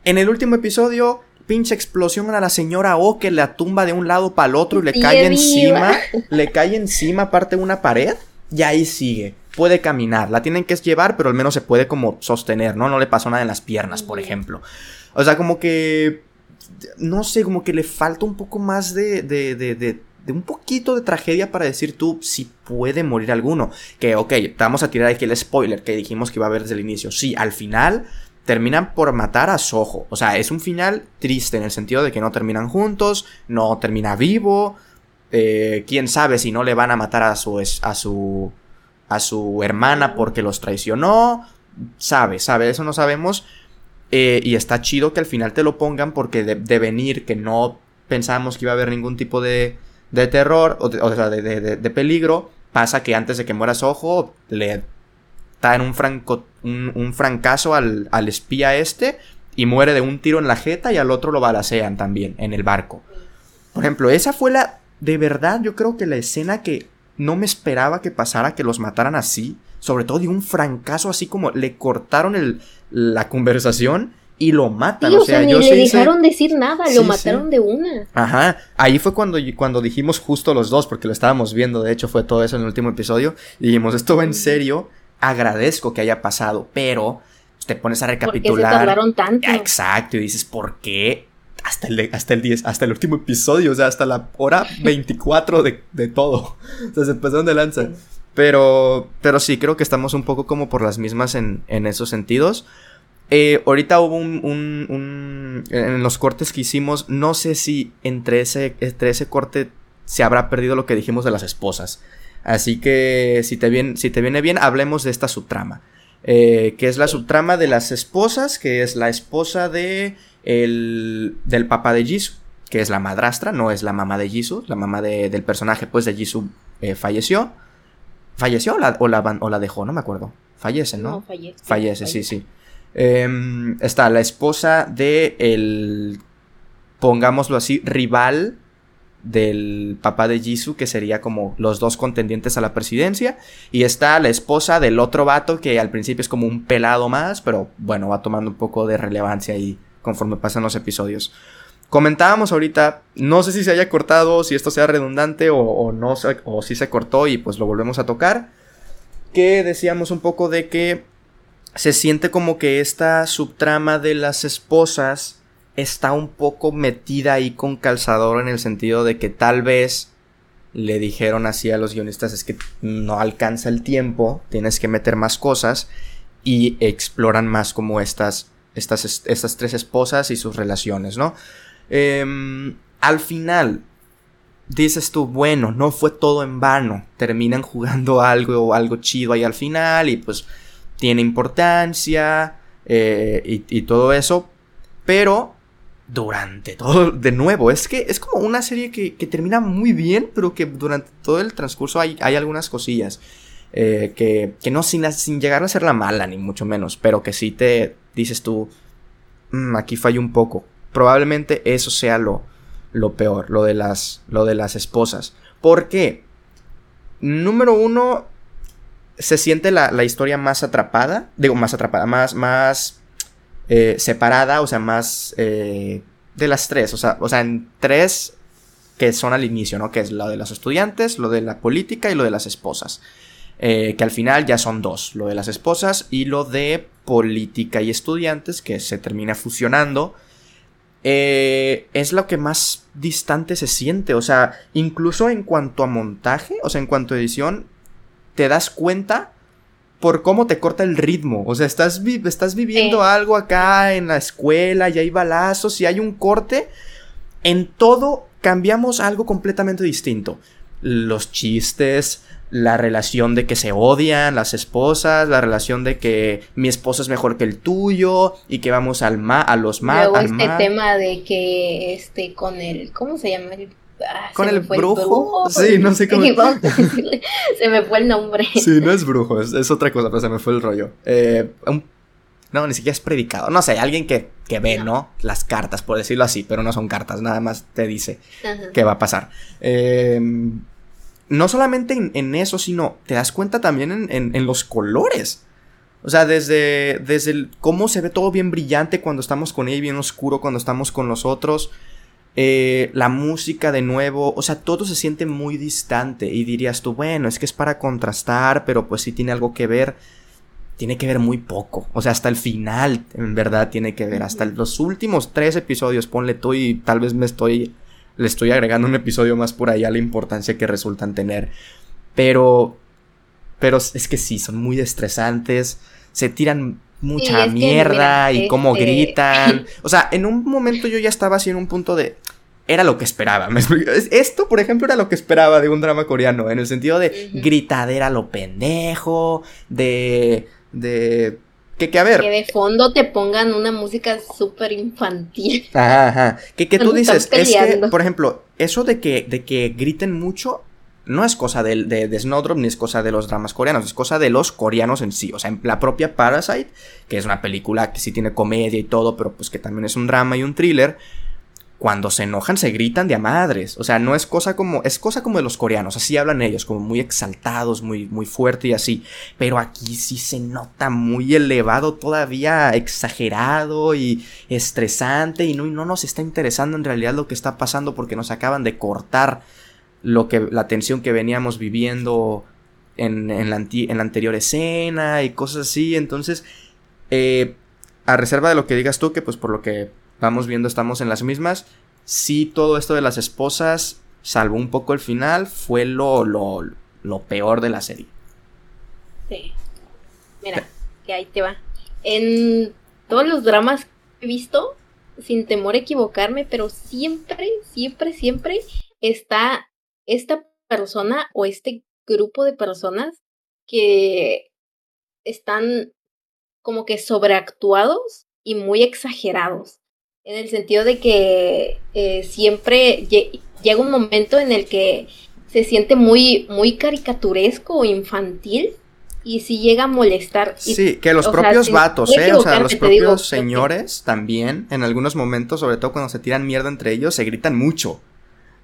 En el último episodio, pinche explosión a la señora O que la tumba de un lado para el otro y le cae encima, le cae encima parte de una pared y ahí sigue puede caminar. La tienen que llevar, pero al menos se puede como sostener, ¿no? No le pasó nada en las piernas, por ejemplo. O sea, como que... No sé, como que le falta un poco más de, de, de, de de un poquito de tragedia para decir tú si puede morir alguno. Que, ok, vamos a tirar aquí el spoiler que dijimos que iba a haber desde el inicio. Sí, al final terminan por matar a Soho. O sea, es un final triste en el sentido de que no terminan juntos, no termina vivo. Eh, quién sabe si no le van a matar a su, a su a su hermana porque los traicionó. Sabe, sabe, eso no sabemos. Eh, y está chido que al final te lo pongan porque de, venir que no pensábamos que iba a haber ningún tipo de, de terror o, sea, de, de, peligro, pasa que antes de que muera su ojo le da en un, franco, un, francazo al, al, espía este y muere de un tiro en la jeta y al otro lo balacean también en el barco. Por ejemplo, esa fue la, de verdad, yo creo que la escena que no me esperaba que pasara que los mataran así. Sobre todo de un francazo así como le cortaron el, la conversación y lo matan. o sea, ni le dejaron decir nada, lo mataron de una. Ajá, ahí fue cuando, cuando dijimos justo los dos, porque lo estábamos viendo, de hecho fue todo eso en el último episodio, y dijimos, esto va en serio, agradezco que haya pasado, pero te pones a recapitular. ¿Por qué se tardaron tanto? Exacto, y dices, ¿por qué hasta el, hasta el 10, hasta el último episodio, o sea, hasta la hora 24 de, de todo. [LAUGHS] O sea, se pasaron de lanza. Pero, pero sí, creo que estamos un poco como por las mismas en, en esos sentidos. Eh, ahorita hubo un, un, un, En los cortes que hicimos, no sé si entre ese, entre ese corte se habrá perdido lo que dijimos de las esposas. Así que si te, viene, si te viene bien, hablemos de esta subtrama. Eh, que es la subtrama de las esposas, que es la esposa de el, del papá de Jisoo, que es la madrastra, no es la mamá de Jisoo, la mamá del personaje pues de Jisoo eh, falleció. ¿Falleció o la, o, la, dejó? No me acuerdo. Fallece, ¿no? fallece. Fallece, sí, sí. Em, está la esposa de el, pongámoslo así, rival del papá de Jisoo, que sería como los dos contendientes a la presidencia. Y está la esposa del otro vato, que al principio es como un pelado más, pero bueno, va tomando un poco de relevancia y conforme pasan los episodios. Comentábamos ahorita, no sé si se haya cortado, si esto sea redundante o, no, o si se cortó y pues lo volvemos a tocar. Que decíamos un poco de que se siente como que esta subtrama de las esposas está un poco metida ahí con calzador en el sentido de que tal vez le dijeron así a los guionistas es que no alcanza el tiempo, tienes que meter más cosas y exploran más como estas estas, estas tres esposas y sus relaciones, ¿no? Em, al final, dices tú, bueno, no fue todo en vano, terminan jugando algo algo chido ahí al final y pues tiene importancia eh, y, todo eso, pero durante todo, de nuevo, es que es como una serie que, termina muy bien, pero que durante todo el transcurso hay, hay algunas cosillas. Eh, que, que, no sin, sin llegar a ser la mala, ni mucho menos, pero que sí te, dices tú, mm, aquí falló un poco. Probablemente eso sea lo, lo peor, lo de, las, lo de las esposas. ¿Por qué? Número uno, se siente la, historia más atrapada, digo, más atrapada, más, más eh, separada, o sea, más eh, de las tres, o sea, o sea, en tres que son al inicio, ¿no? Que es lo de los estudiantes, lo de la política y lo de las esposas. Eh, que al final ya son dos, lo de las esposas y lo de política y estudiantes, que se termina fusionando. Eh, es lo que más distante se siente, o sea, incluso en cuanto a montaje, o sea, en cuanto a edición, te das cuenta por cómo te corta el ritmo. O sea, estás, estás viviendo algo acá en la escuela y hay balazos y hay un corte. En todo cambiamos algo completamente distinto. Los chistes, la relación de que se odian las esposas, la relación de que mi esposo es mejor que el tuyo y que vamos al ma a los más Luego este tema de que este con el ¿cómo se llama? Ah, con el brujo? Sí, no sé cómo. [LAUGHS] se me fue el nombre. Sí, no es brujo, es, otra cosa, pero se me fue el rollo. Eh, no, ni siquiera es predicado. No sé, alguien que, que ve, no. Las cartas, por decirlo así, pero no son cartas, nada más te dice qué va a pasar. Eh, no solamente en, eso, sino te das cuenta también en, los colores. O sea, desde, desde cómo se ve todo bien brillante cuando estamos con él, bien oscuro cuando estamos con los otros. Eh, la música de nuevo, o sea, todo se siente muy distante y dirías tú, bueno, es que es para contrastar, pero pues sí tiene algo que ver, tiene que ver muy poco, o sea, hasta el final, en verdad, tiene que ver, hasta los últimos tres episodios, ponle tú y tal vez me estoy le estoy agregando un episodio más por allá la importancia que resultan tener. Pero, pero es que sí, son muy estresantes, se tiran mucha mierda y cómo este gritan. [LAUGHS] O sea, en un momento yo ya estaba así en un punto de... Era lo que esperaba. Esto, por ejemplo, era lo que esperaba de un drama coreano. En el sentido de gritadera lo pendejo. De. de que, a ver. Que de fondo te pongan una música súper infantil. Ajá, ajá. Que, que tú dices, es que, por ejemplo, eso de que, de que griten mucho no es cosa de, de, de, Snowdrop ni es cosa de los dramas coreanos, es cosa de los coreanos en sí. O sea, en la propia Parasite, que es una película que sí tiene comedia y todo, pero pues que también es un drama y un thriller cuando se enojan se gritan de a madres. O sea, no es cosa como. Es cosa como de los coreanos. Así hablan ellos, como muy exaltados, muy, muy fuerte y así. Pero aquí sí se nota muy elevado, todavía exagerado y estresante. Y no, no nos está interesando en realidad lo que está pasando porque nos acaban de cortar lo que. la tensión que veníamos viviendo en, en, la, en la, anterior escena y cosas así. Entonces. Eh, a reserva de lo que digas tú, que pues por lo que vamos viendo, estamos en las mismas. Sí, todo esto de las esposas, salvo un poco el final, fue lo, lo, lo peor de la serie. Sí. Mira, que ahí te va. En todos los dramas que he visto, sin temor a equivocarme, pero siempre, siempre, siempre está esta persona o este grupo de personas que están como que sobreactuados y muy exagerados en el sentido de que eh, siempre llega un momento en el que se siente muy, muy caricaturesco o infantil y si llega a molestar. sí, que los propios vatos, ¿eh? O sea, los propios señores también, en algunos momentos, sobre todo cuando se tiran mierda entre ellos, se gritan mucho.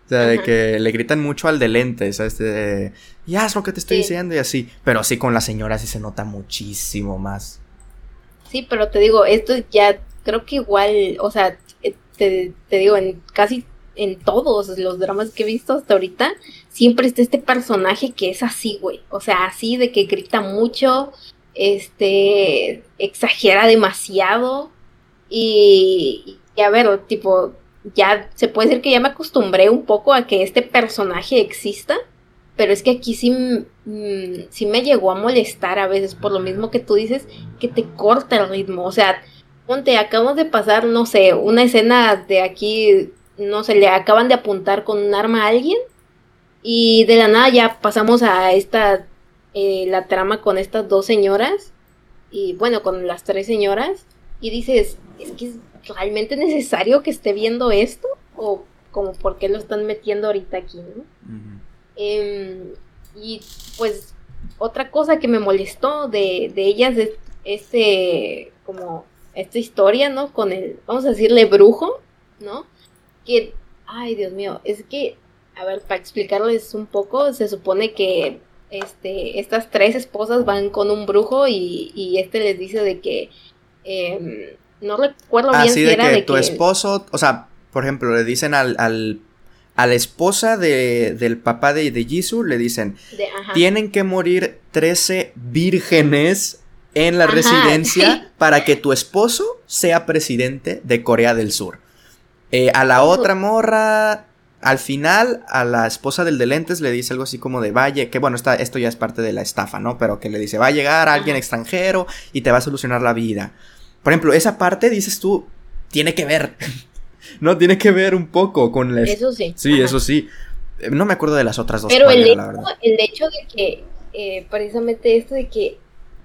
O sea, de que le gritan mucho al de lentes, este ya es lo que te estoy diciendo y así. Pero así con la señora sí se nota muchísimo más. Sí, pero te digo, esto ya creo que igual, o sea, eh, te, digo, en casi en todos los dramas que he visto hasta ahorita, siempre está este personaje que es así, güey. O sea, así de que grita mucho, este, exagera demasiado. Y, y a ver, tipo, ya se puede decir que ya me acostumbré un poco a que este personaje exista. Pero es que aquí sí, mm, sí me llegó a molestar a veces, por lo mismo que tú dices, que te corta el ritmo. O sea, ponte, acabamos de pasar, no sé, una escena de aquí, no sé, le acaban de apuntar con un arma a alguien y de la nada ya pasamos a esta, eh, la trama con estas dos señoras y bueno, con las tres señoras y dices, es que es realmente necesario que esté viendo esto o como por qué lo están metiendo ahorita aquí, ¿no? Em, y pues otra cosa que me molestó de, de ellas es este como esta historia, ¿no? Con el, vamos a decirle brujo, ¿no? Que, ay Dios mío, es que, a ver, para explicarles un poco, se supone que este, estas tres esposas van con un brujo y, y este les dice de que, em, no recuerdo bien si de era que de tu esposo, o sea, por ejemplo, le dicen al, al a la esposa de, del papá de, de Jisoo le dicen, tienen que morir 13 vírgenes en la residencia para que tu esposo sea presidente de Corea del Sur. Eh, a la otra morra al final a la esposa del de lentes le dice algo así como de valle, que bueno, está, esto ya es parte de la estafa, ¿no? Pero que le dice, va a llegar alguien extranjero y te va a solucionar la vida. Por ejemplo, esa parte, dices tú, tiene que ver. [LAUGHS] no, tiene que ver un poco con la... Eso sí. Sí, eso sí. Eh, no me acuerdo de las otras dos. Pero el, hecho, el hecho de que, eh, precisamente esto de que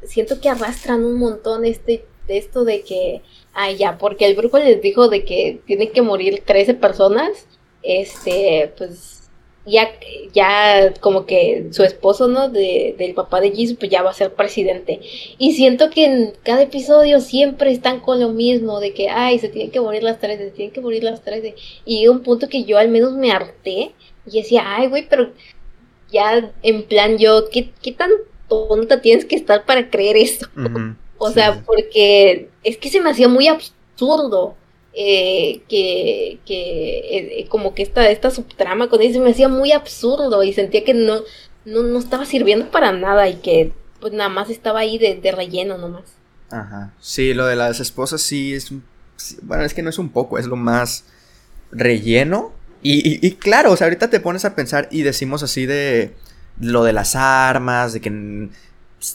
siento que arrastran un montón este, esto de que, ah, ya, porque el brujo les dijo de que tienen que morir 13 personas este, pues ya, ya como que su esposo, ¿no? De, del papá de Jesus, pues ya va a ser presidente. Y siento que en cada episodio siempre están con lo mismo, de que, ay, se tienen que morir las tres, se tienen que morir las tres. Y llega un punto que yo al menos me harté y decía, ay, güey, pero ya en plan yo, ¿qué, qué tan tonta tienes que estar para creer esto? [LAUGHS] o sea, porque es que se me hacía muy absurdo. Eh, que, que eh, como que esta, esta subtrama con eso me hacía muy absurdo y sentía que no, no, estaba sirviendo para nada y que pues nada más estaba ahí de, relleno nomás. Ajá. Sí, lo de las esposas sí es bueno, es que no es un poco, es lo más relleno. Y, y, claro, o sea, ahorita te pones a pensar y decimos así de lo de las armas, de que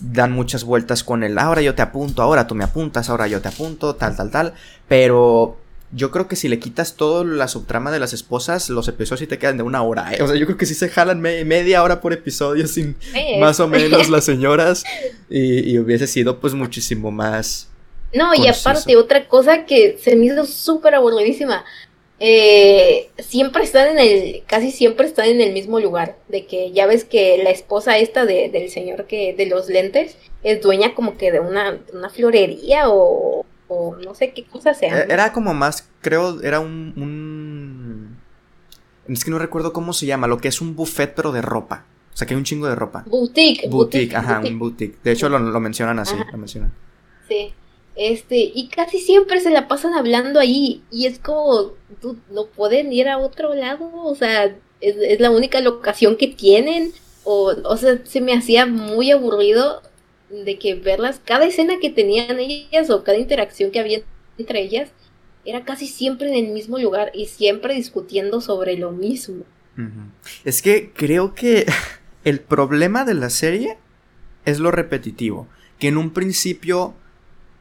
dan muchas vueltas con el ahora yo te apunto, ahora tú me apuntas, ahora yo te apunto, tal, tal, tal. Pero yo creo que si le quitas toda la subtrama de las esposas, los episodios sí te quedan de una hora. ¿eh? O sea, yo creo que sí se jalan media hora por episodio sin más o menos [LAUGHS] las señoras. Y, hubiese sido pues muchísimo más. No, y aparte, otra cosa que se me hizo súper aburridísima. Eh, siempre están en el, casi siempre están en el mismo lugar. De que ya ves que la esposa esta de, del señor que, de los lentes, es dueña como que de una, una florería o o no sé qué cosa sea. E-, era como más, creo, era un, un, Es que no recuerdo cómo se llama, lo que es un buffet pero de ropa. O sea, que hay un chingo de ropa. Boutique. Boutique, ajá, un boutique. De hecho, lo, mencionan así, lo mencionan. Sí. Este, y casi siempre se la pasan hablando ahí. Y es como, no pueden ir a otro lado. O sea, es, es la única locación que tienen. O, o sea, se me hacía muy aburrido de que verlas, cada escena que tenían ellas o cada interacción que había entre ellas, era casi siempre en el mismo lugar y siempre discutiendo sobre lo mismo. Es que creo que [LAUGHS] el problema de la serie es lo repetitivo, que en un principio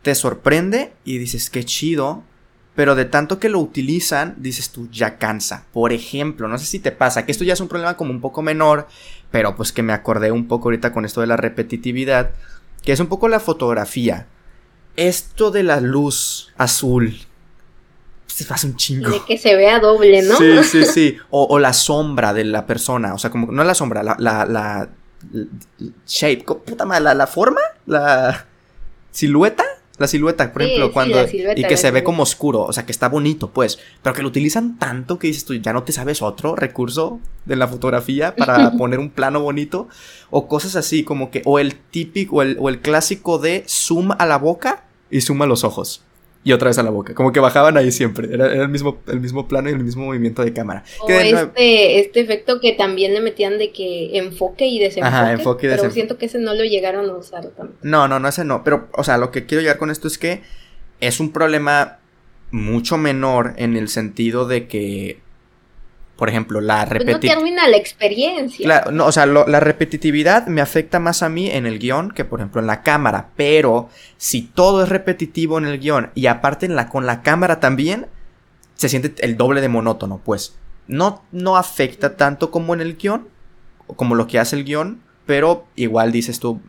te sorprende y dices qué chido, pero de tanto que lo utilizan, dices tú, ya cansa. Por ejemplo, no sé si te pasa, que esto ya es un problema como un poco menor, pero pues que me acordé un poco ahorita con esto de la repetitividad que es un poco la fotografía. Esto de la luz azul. Se hace un chingo. De que se vea doble, ¿no? Sí, sí, [LAUGHS] sí. O, la sombra de la persona. O sea, como. No la sombra, la. la, la, shape. Puta madre, la forma. La silueta la silueta, por ejemplo, cuando. y que se ve como oscuro, o sea, que está bonito, pues. Pero que lo utilizan tanto que dices tú, ya no te sabes otro recurso de la fotografía para [LAUGHS] poner un plano bonito. O cosas así, como que. O el típico, o el, o el clásico de zoom a la boca y zoom a los ojos y otra vez a la boca. Como que bajaban ahí siempre. Era, el, mismo, el mismo plano y el mismo movimiento de cámara. O este, este efecto que también le metían de que enfoque y desenfoque. Ajá, enfoque y Pero siento que ese no lo llegaron a usar también. No, no, no, ese no. Pero, o sea, lo que quiero llegar con esto es que es un problema mucho menor en el sentido de que por ejemplo, la repetitividad. Pues no termina la experiencia. Claro, no, o sea, la repetitividad me afecta más a mí en el guion que, por ejemplo, en la cámara. Pero si todo es repetitivo en el guion y aparte en la, con la cámara también, se siente el doble de monótono, pues. No, no afecta tanto como en el guion, como lo que hace el guion, pero igual dices tú.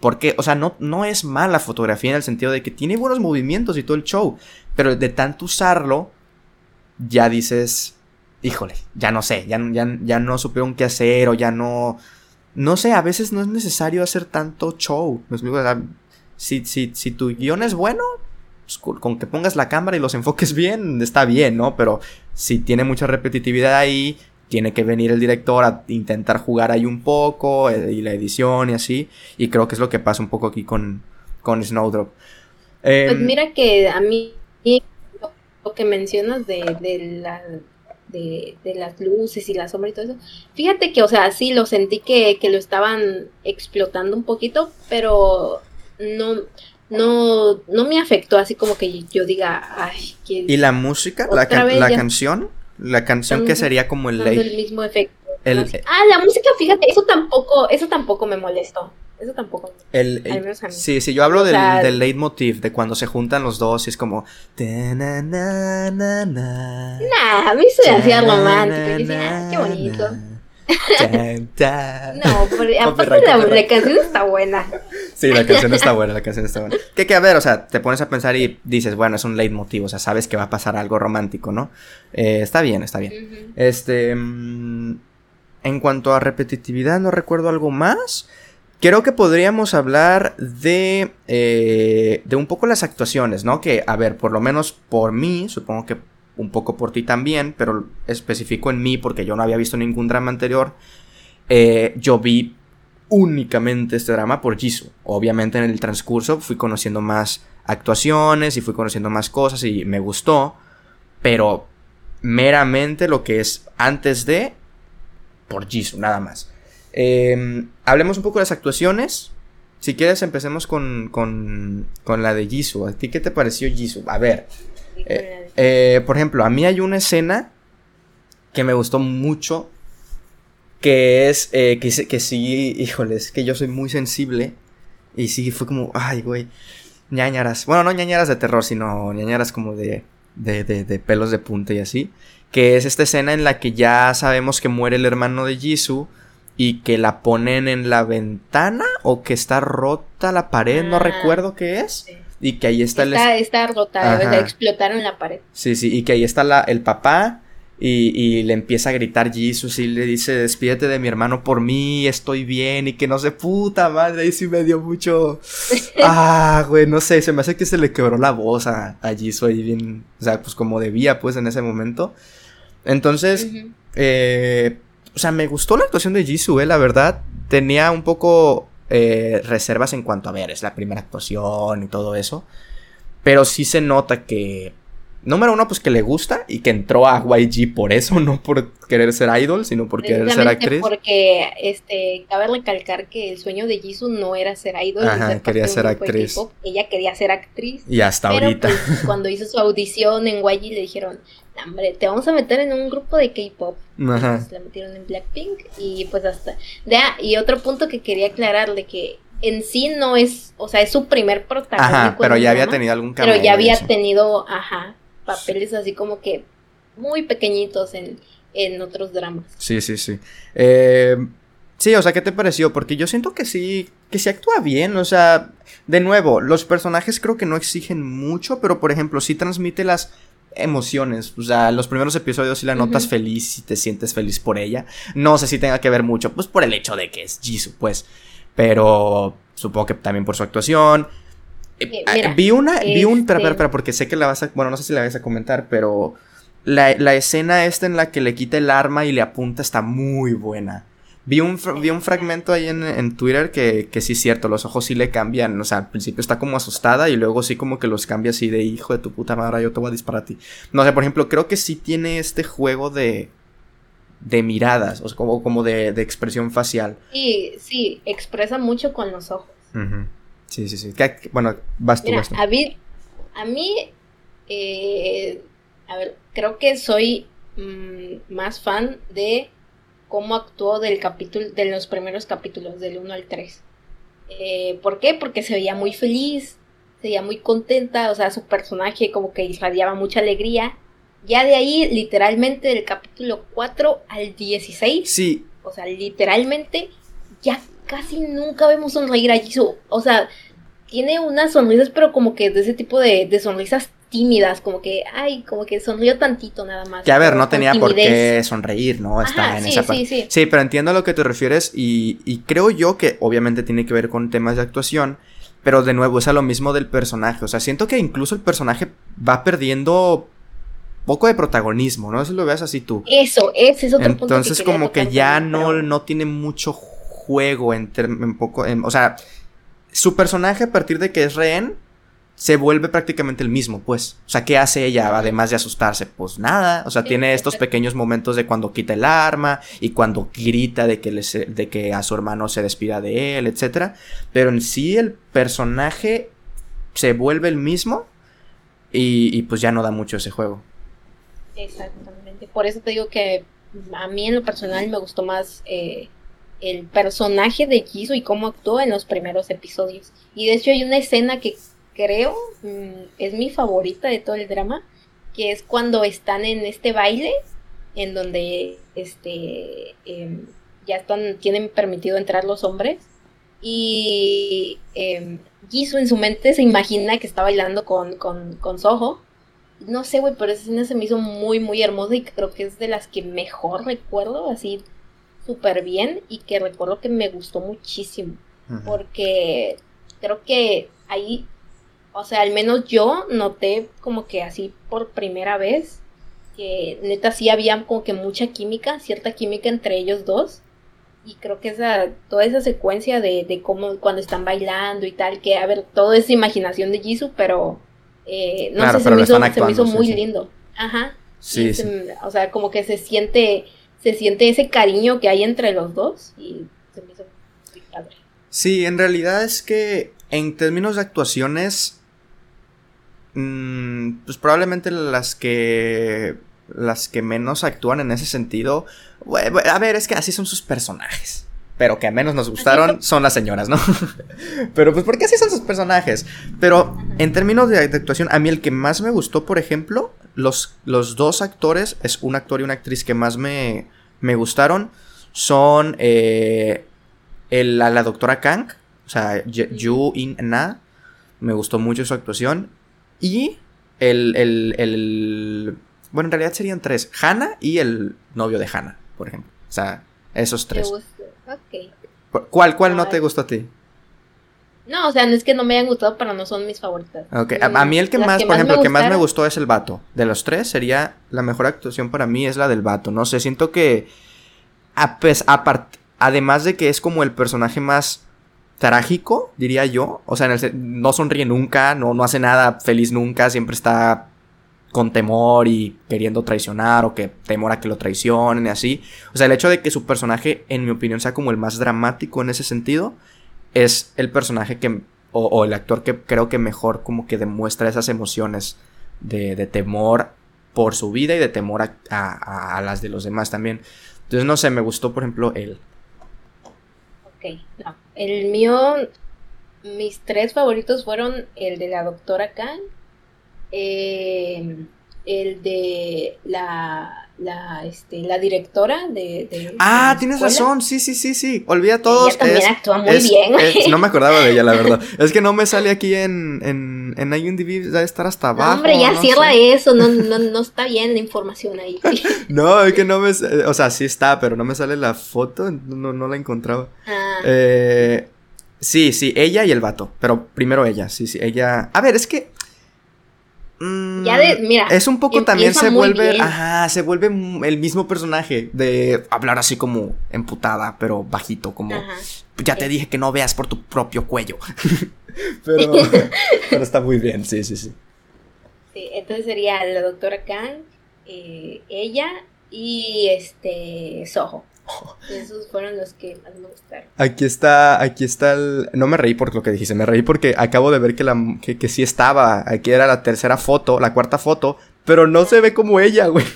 Porque, o sea, no, no es mala fotografía en el sentido de que tiene buenos movimientos y todo el show. Pero de tanto usarlo, ya dices híjole, ya no sé, ya, ya, ya no supieron qué hacer o ya no... No sé, a veces no es necesario hacer tanto show. si, si, si tu guion es bueno, pues, con que pongas la cámara y los enfoques bien, está bien, ¿no? Pero si tiene mucha repetitividad ahí, tiene que venir el director a intentar jugar ahí un poco, eh, y la edición y así. Y creo que es lo que pasa un poco aquí con, con Snowdrop. pues em, mira que a mí lo que mencionas de, de la de, las luces y la sombra y todo eso. Fíjate que, o sea, sí lo sentí que, lo estaban explotando un poquito, pero no, no, no me afectó así como que yo diga, ay, ¿Y la música? La, la canción? La canción que sería como el late. el mismo efecto. ah, la música, fíjate, eso tampoco, eso tampoco me molestó. Eso tampoco. El, Sí, sí, yo hablo del, del leitmotiv, de cuando se juntan los dos y es como. Nah, a mí se hacía romántico. Y decía, ah, qué bonito. [LAUGHS] no, pero aparte la, la, canción está buena. Sí, la canción está buena, la canción está buena. Que, que a ver, o sea, te pones a pensar y dices, bueno, es un leitmotiv, o sea, sabes que va a pasar algo romántico, ¿no? Eh, está bien, está bien. Este. Mm, en cuanto a repetitividad, no recuerdo algo más. Creo que podríamos hablar de, eh, de un poco las actuaciones, ¿no? Que, a ver, por lo menos por mí, supongo que un poco por ti también, pero específico en mí porque yo no había visto ningún drama anterior, eh, yo vi únicamente este drama por Jisoo. Obviamente en el transcurso fui conociendo más actuaciones y fui conociendo más cosas y me gustó, pero meramente lo que es antes de por Jisoo, nada más. Em, hablemos un poco de las actuaciones. Si quieres, empecemos con, con, con la de Jisoo. ¿A ti qué te pareció Jisoo? A ver. Eh, eh, por ejemplo, a mí hay una escena que me gustó mucho. Que es eh, que, que sí, híjoles, que yo soy muy sensible. Y sí, fue como, ay, güey. ñañaras. Bueno, no ñañaras de terror, sino ñañaras como de, de, de, de pelos de punta y así. Que es esta escena en la que ya sabemos que muere el hermano de Jisoo y que la ponen en la ventana o que está rota la pared, no ah, recuerdo qué es. Y que ahí está, está el... Está rota, sea, explotaron la pared. Sí, sí, y que ahí está la, el papá y, y, le empieza a gritar Jesus y le dice, despídete de mi hermano por mí, estoy bien y que no sé, puta madre, ahí sí me dio mucho... [LAUGHS] ah, güey, no sé, se me hace que se le quebró la voz a, a ahí bien, o sea, pues como debía pues en ese momento. Entonces, eh, o sea, me gustó la actuación de Jisoo, eh, la verdad. Tenía un poco eh, reservas en cuanto a ver, es la primera actuación y todo eso. Pero sí se nota que número uno, pues que le gusta y que entró a YG por eso, [LAUGHS] no por querer ser idol, sino por querer ser actriz. Porque, este, cabe recalcar que el sueño de Jisoo no era ser idol. Ajá, quería ser actriz. Ella quería ser actriz. Y hasta ahorita. Pues, [LAUGHS] cuando hizo su audición en YG le dijeron, hombre, te vamos a meter en un grupo de K-pop. Ajá. la metieron en Blackpink y pues hasta... De, y otro punto que quería aclararle que en sí no es, o sea, es su primer protagonista. Ajá, pero ya había tenido algún cambio. Pero ya había tenido, ajá, papeles así como que muy pequeñitos en, en otros dramas. Sí, sí, sí. Eh, sí, o sea, ¿qué te pareció? Porque yo siento que sí, que sí actúa bien, o sea, de nuevo, los personajes creo que no exigen mucho, pero por ejemplo, sí transmite las emociones. O sea, los primeros episodios sí la notas feliz y te sientes feliz por ella. No sé si tenga que ver mucho, pues por el hecho de que es Jisoo, pues. Pero supongo que también por su actuación. Eh, ah, vi una, vi un, espera, espera, espera, porque sé que la vas a, bueno, no sé si la vas a comentar, pero la, la, escena esta en la que le quita el arma y le apunta está muy buena. Vi un, vi un fragmento ahí en, en Twitter que, que sí es cierto, los ojos sí le cambian, o sea, al principio está como asustada y luego sí como que los cambia así de hijo de tu puta madre, yo te voy a disparar a ti. No sé, por ejemplo, creo que sí tiene este juego de, de miradas, o sea, como, como de, de expresión facial. Sí, sí, expresa mucho con los ojos. Sí, sí, sí. Bueno, vas tú, A mí, a mí eh, a ver, creo que soy mm, más fan de cómo actuó del capítulo, de los primeros capítulos, del 1 al 3. Eh, ¿Por qué? Porque se veía muy feliz, se veía muy contenta, o sea, su personaje como que irradiaba mucha alegría. Ya de ahí, literalmente, del capítulo 4 al 16. Sí. O sea, literalmente, ya casi nunca vemos sonreír a Jisoo. O sea, tiene unas sonrisas, pero como que de ese tipo de, de sonrisas tímidas, como que, ay, como que sonrió tantito nada más. Que a ver, no tenía por qué sonreír, ¿no? Está en esa parte. Sí, sí. sí, pero entiendo a lo que te refieres y, y creo yo que obviamente tiene que ver con temas de actuación, pero de nuevo es a lo mismo del personaje, o sea, siento que incluso el personaje va perdiendo poco de protagonismo, ¿no? Si lo veas así tú. Eso, ese es otro punto. Entonces como que ya no, no tiene mucho juego en, en poco, o sea, su personaje a partir de que es rehén se vuelve prácticamente el mismo, pues. O sea, ¿qué hace ella además de asustarse? Pues nada. O sea, tiene estos pequeños momentos de cuando quita el arma y cuando grita de que, de que a su hermano se despida de él, etc. Pero en sí el personaje se vuelve el mismo y, y pues ya no da mucho ese juego. Exactamente. Por eso te digo que a mí en lo personal me gustó más eh, el personaje de Jisoo y cómo actuó en los primeros episodios. Y de hecho hay una escena que creo mm, es mi favorita de todo el drama, que es cuando están en este baile, en donde este em, ya están, tienen permitido entrar los hombres. Y eh, en su mente se imagina que está bailando con, con, con Soho. No sé, güey, pero esa escena se me hizo muy, muy hermosa y creo que es de las que mejor recuerdo, así súper bien y que recuerdo que me gustó muchísimo. Porque creo que ahí, o sea, al menos yo noté como que así por primera vez que neta sí había como que mucha química, cierta química entre ellos dos. Y creo que esa, toda esa secuencia de, de cómo cuando están bailando y tal, que a ver, todo es imaginación de Jisoo, pero eh, no sé, se, me hizo, se, me hizo, muy lindo. Ajá. Sí, o sea, como que se siente, se siente ese cariño que hay entre los dos y se me hizo muy padre. Sí, en realidad es que en términos de actuaciones, mmm, pues probablemente las que las que menos actúan en ese sentido. A ver, es que así son sus personajes. Pero que a menos nos gustaron son las señoras, ¿no? [LAUGHS] pero pues porque así son sus personajes. Pero en términos de, actuación, a mí el que más me gustó, por ejemplo, los, los dos actores, es un actor y una actriz que más me, me gustaron, son eh, la, doctora Kang, o sea, Yu In Na, me gustó mucho su actuación. Y el, el bueno, en realidad serían tres. Hannah y el novio de Hannah, por ejemplo. O sea, esos tres. ¿Cuál, cuál no te gustó a ti? No, o sea, no es que no me hayan gustado, pero no son mis favoritas. Ok, a, mí el que más, por ejemplo, el que más me gustó es el vato. De los tres, sería la mejor actuación para mí es la del vato. No sé, siento que. A, pues, además de que es como el personaje más trágico, diría yo. O sea, no sonríe nunca, no, no hace nada feliz nunca, siempre está con temor y queriendo traicionar o que temor a que lo traicionen y así. O sea, el hecho de que su personaje, en mi opinión, sea como el más dramático en ese sentido, es el personaje que, o, el actor que creo que mejor como que demuestra esas emociones de, temor por su vida y de temor a, a, las de los demás también. Entonces, no sé, me gustó, por ejemplo, él. Ok, no. El mío, mis tres favoritos fueron el de la doctora Khan, eh, el de la, la, este, la directora de... ah, tienes razón, sí, sí, sí, sí, olvida todos. Ella también actúa muy bien. [LAUGHS] no me acordaba de ella, la verdad. es que no me sale aquí en, en, en IMDb, debe estar hasta abajo. No, hombre, ya cierra eso, no, [LAUGHS] no, no está bien la información ahí. [LAUGHS] no, es que no me, o sea, sí está, pero no me sale la foto, no, no la encontraba. Ah. Eh, sí, sí, ella y el vato, pero primero ella, sí, sí, ella... A ver, es que ya de, mm, mira. Es un poco también se vuelve. Ajá, se vuelve el mismo personaje. De hablar así como emputada, pero bajito, como. Ya te dije que no veas por tu propio cuello. [LAUGHS] pero, pero está muy bien, sí, sí, sí. Sí, entonces sería la doctora Kang, eh, ella y este Soho. Esos fueron los que más me gustaron. Aquí está, aquí está el... No me reí por lo que dijiste, me reí porque acabo de ver que, la, que, sí estaba. Aquí era la tercera foto, la cuarta foto, pero no se ve como ella, güey. [LAUGHS]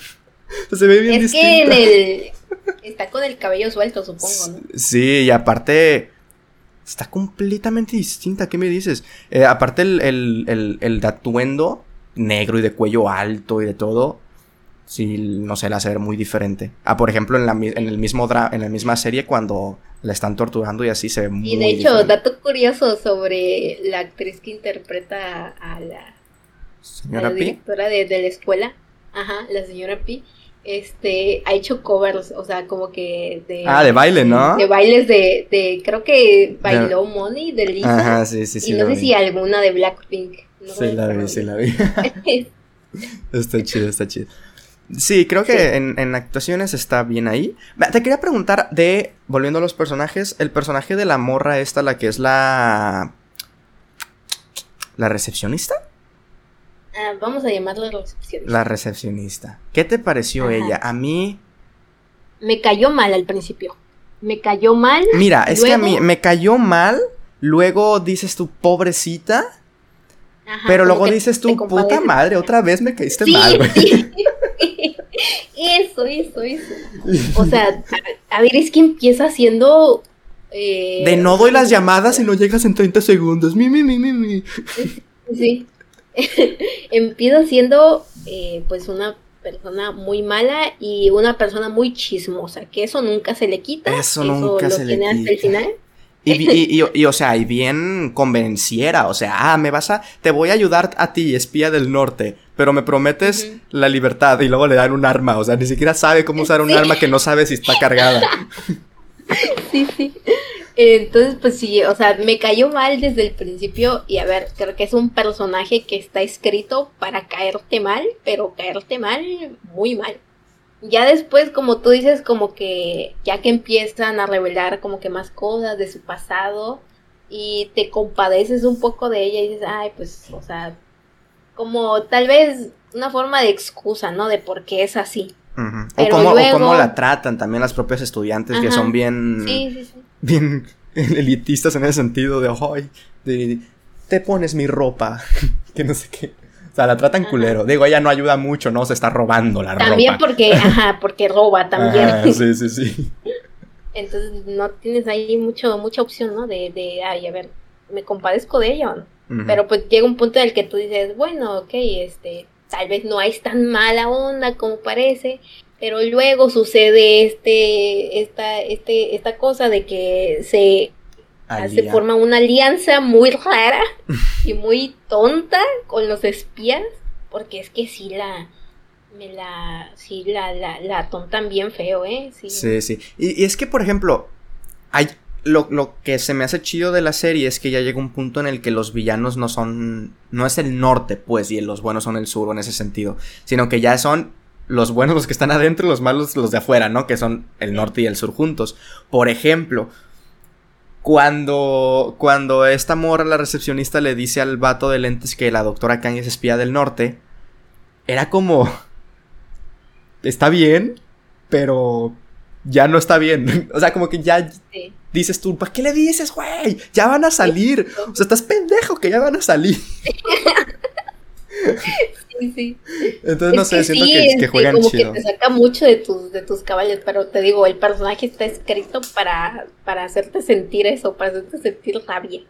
Se ve bien es que en el... [LAUGHS] Está con el cabello suelto, supongo, ¿no? Sí, y aparte... Está completamente distinta, ¿qué me dices? Eh, aparte el, el, el, el atuendo negro y de cuello alto y de todo sí, no sé, la hace ver muy diferente. Ah, por ejemplo, en, la, en, el mismo en la misma serie cuando la están torturando y así se ve muy Y de hecho, dato curioso sobre la actriz que interpreta a la, ¿Señora directora de, la escuela, ajá, la señora Pi, este, ha hecho covers, o sea, como que de... Ah, de baile, ¿no? De bailes de, de creo que bailó Money de Lisa. Ajá, sí, sí, sí. Y no sé si alguna de Blackpink. sí, la vi, sí, la vi. [LAUGHS] está chido, está chido. Sí, creo que En, actuaciones está bien ahí. Te quería preguntar de, volviendo a los personajes, el personaje de la morra esta, la que es la... ¿La recepcionista? Ah, vamos a llamarla recepcionista. La recepcionista. ¿Qué te pareció ella? A mí... Me cayó mal al principio. Me cayó mal. Mira, es que a mí me cayó mal. Luego dices tú, pobrecita. pero luego dices tú, puta madre, otra vez me caíste mal, güey. [LAUGHS] Eso, eso, eso. [LAUGHS] O sea, a, ver, es que empieza haciendo... Eh, de no doy las llamadas y no llegas en 30 segundos. Mi, mi, mi, mi, mi. Sí. [LAUGHS] empieza siendo, eh, pues, una persona muy mala y una persona muy chismosa, que eso nunca se le quita. Eso, nunca se le quita. hasta el final. Y, y, o sea, y bien convenciera, o sea, ah, me vas a, te voy a ayudar a ti, espía del norte, pero me prometes la libertad y luego le dan un arma, o sea, ni siquiera sabe cómo usar un arma que no sabe si está cargada. [LAUGHS] sí, sí. Entonces, pues sí, o sea, me cayó mal desde el principio y a ver, creo que es un personaje que está escrito para caerte mal, pero caerte mal, muy mal. Ya después, como tú dices, como que ya que empiezan a revelar como que más cosas de su pasado y te compadeces un poco de ella y dices, ay, pues, o sea, como tal vez una forma de excusa, ¿no? De por qué es así. o, cómo, la tratan también las propias estudiantes que son bien, bien [LAUGHS] elitistas en ese sentido de, ay, de, te pones mi ropa, [LAUGHS] que no sé qué. O sea, la tratan culero. Digo, ella no ayuda mucho, ¿no? Se está robando la ropa. También porque, ajá, porque roba también. sí, sí, sí. Entonces no tienes ahí mucho, mucha opción, ¿no? De, de, ay, a ver, me compadezco de ella. Pero pues llega un punto en el que tú dices, bueno, ok, este, tal vez no hay tan mala onda como parece, pero luego sucede este, esta, este, esta cosa de que se se forma una alianza muy rara y muy tonta con los espías, porque es que sí la, me la, sí la, la, la bien feo, ¿eh? Sí, sí. Y, es que, por ejemplo, hay, lo, lo, que se me hace chido de la serie es que ya llega un punto en el que los villanos no son, no es el norte, pues, y los buenos son el sur en ese sentido, sino que ya son los buenos los que están adentro y los malos los de afuera, ¿no? Que son el norte y el sur juntos. Por ejemplo, cuando, cuando esta morra, la recepcionista, le dice al vato de lentes que la doctora Kang es espía del norte, era como... Está bien, pero ya no está bien. [LAUGHS] o sea, como que ya dices tú, ¿para qué le dices, güey? Ya van a salir. O sea, estás pendejo que ya van a salir. [LAUGHS] sí, Entonces, no sé, siento que, que, juegan como que te saca mucho de tus, de tus caballos, pero te digo, el personaje está escrito para, para hacerte sentir eso, para hacerte sentir rabia.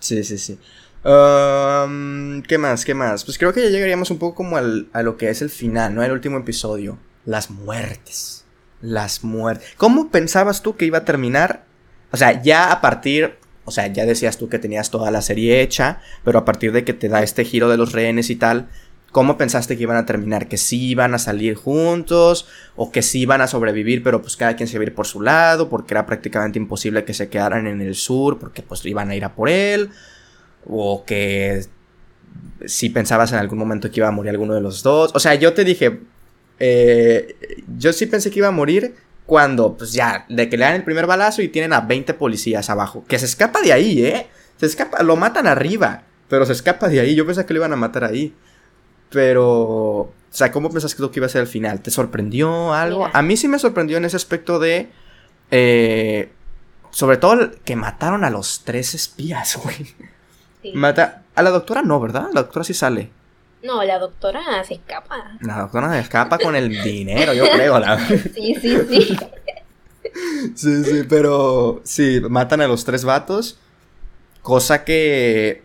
Sí, sí, sí. ¿Qué más? ¿Qué más? Pues creo que ya llegaríamos un poco como al, a lo que es el final, ¿no? El último episodio. Las muertes. Las muertes. ¿Cómo pensabas tú que iba a terminar? O sea, ya a partir o sea, ya decías tú que tenías toda la serie hecha, pero a partir de que te da este giro de los rehenes y tal, ¿cómo pensaste que iban a terminar? ¿Que sí iban a salir juntos? ¿O que sí iban a sobrevivir, pero pues cada quien se iba a ir por su lado? Porque era prácticamente imposible que se quedaran en el sur, porque pues iban a ir a por él. ¿O que si pensabas en algún momento que iba a morir alguno de los dos? O sea, yo te dije, eh, yo sí pensé que iba a morir, cuando, pues ya, de que le dan el primer balazo y tienen a 20 policías abajo. Que se escapa de ahí, ¿eh? Se escapa, lo matan arriba, pero se escapa de ahí. Yo pensé que lo iban a matar ahí. Pero, o sea, ¿cómo pensás que lo que iba a ser al final? ¿Te sorprendió algo? A mí sí me sorprendió en ese aspecto de... Eh, sobre todo que mataron a los tres espías, [LAUGHS] güey. Mata... A la doctora no, ¿verdad? La doctora sí sale. No, la doctora se escapa. La doctora se escapa con el dinero, yo creo. La... [LAUGHS] sí, sí, sí. [LAUGHS] sí, sí, pero sí, matan a los tres vatos. Cosa que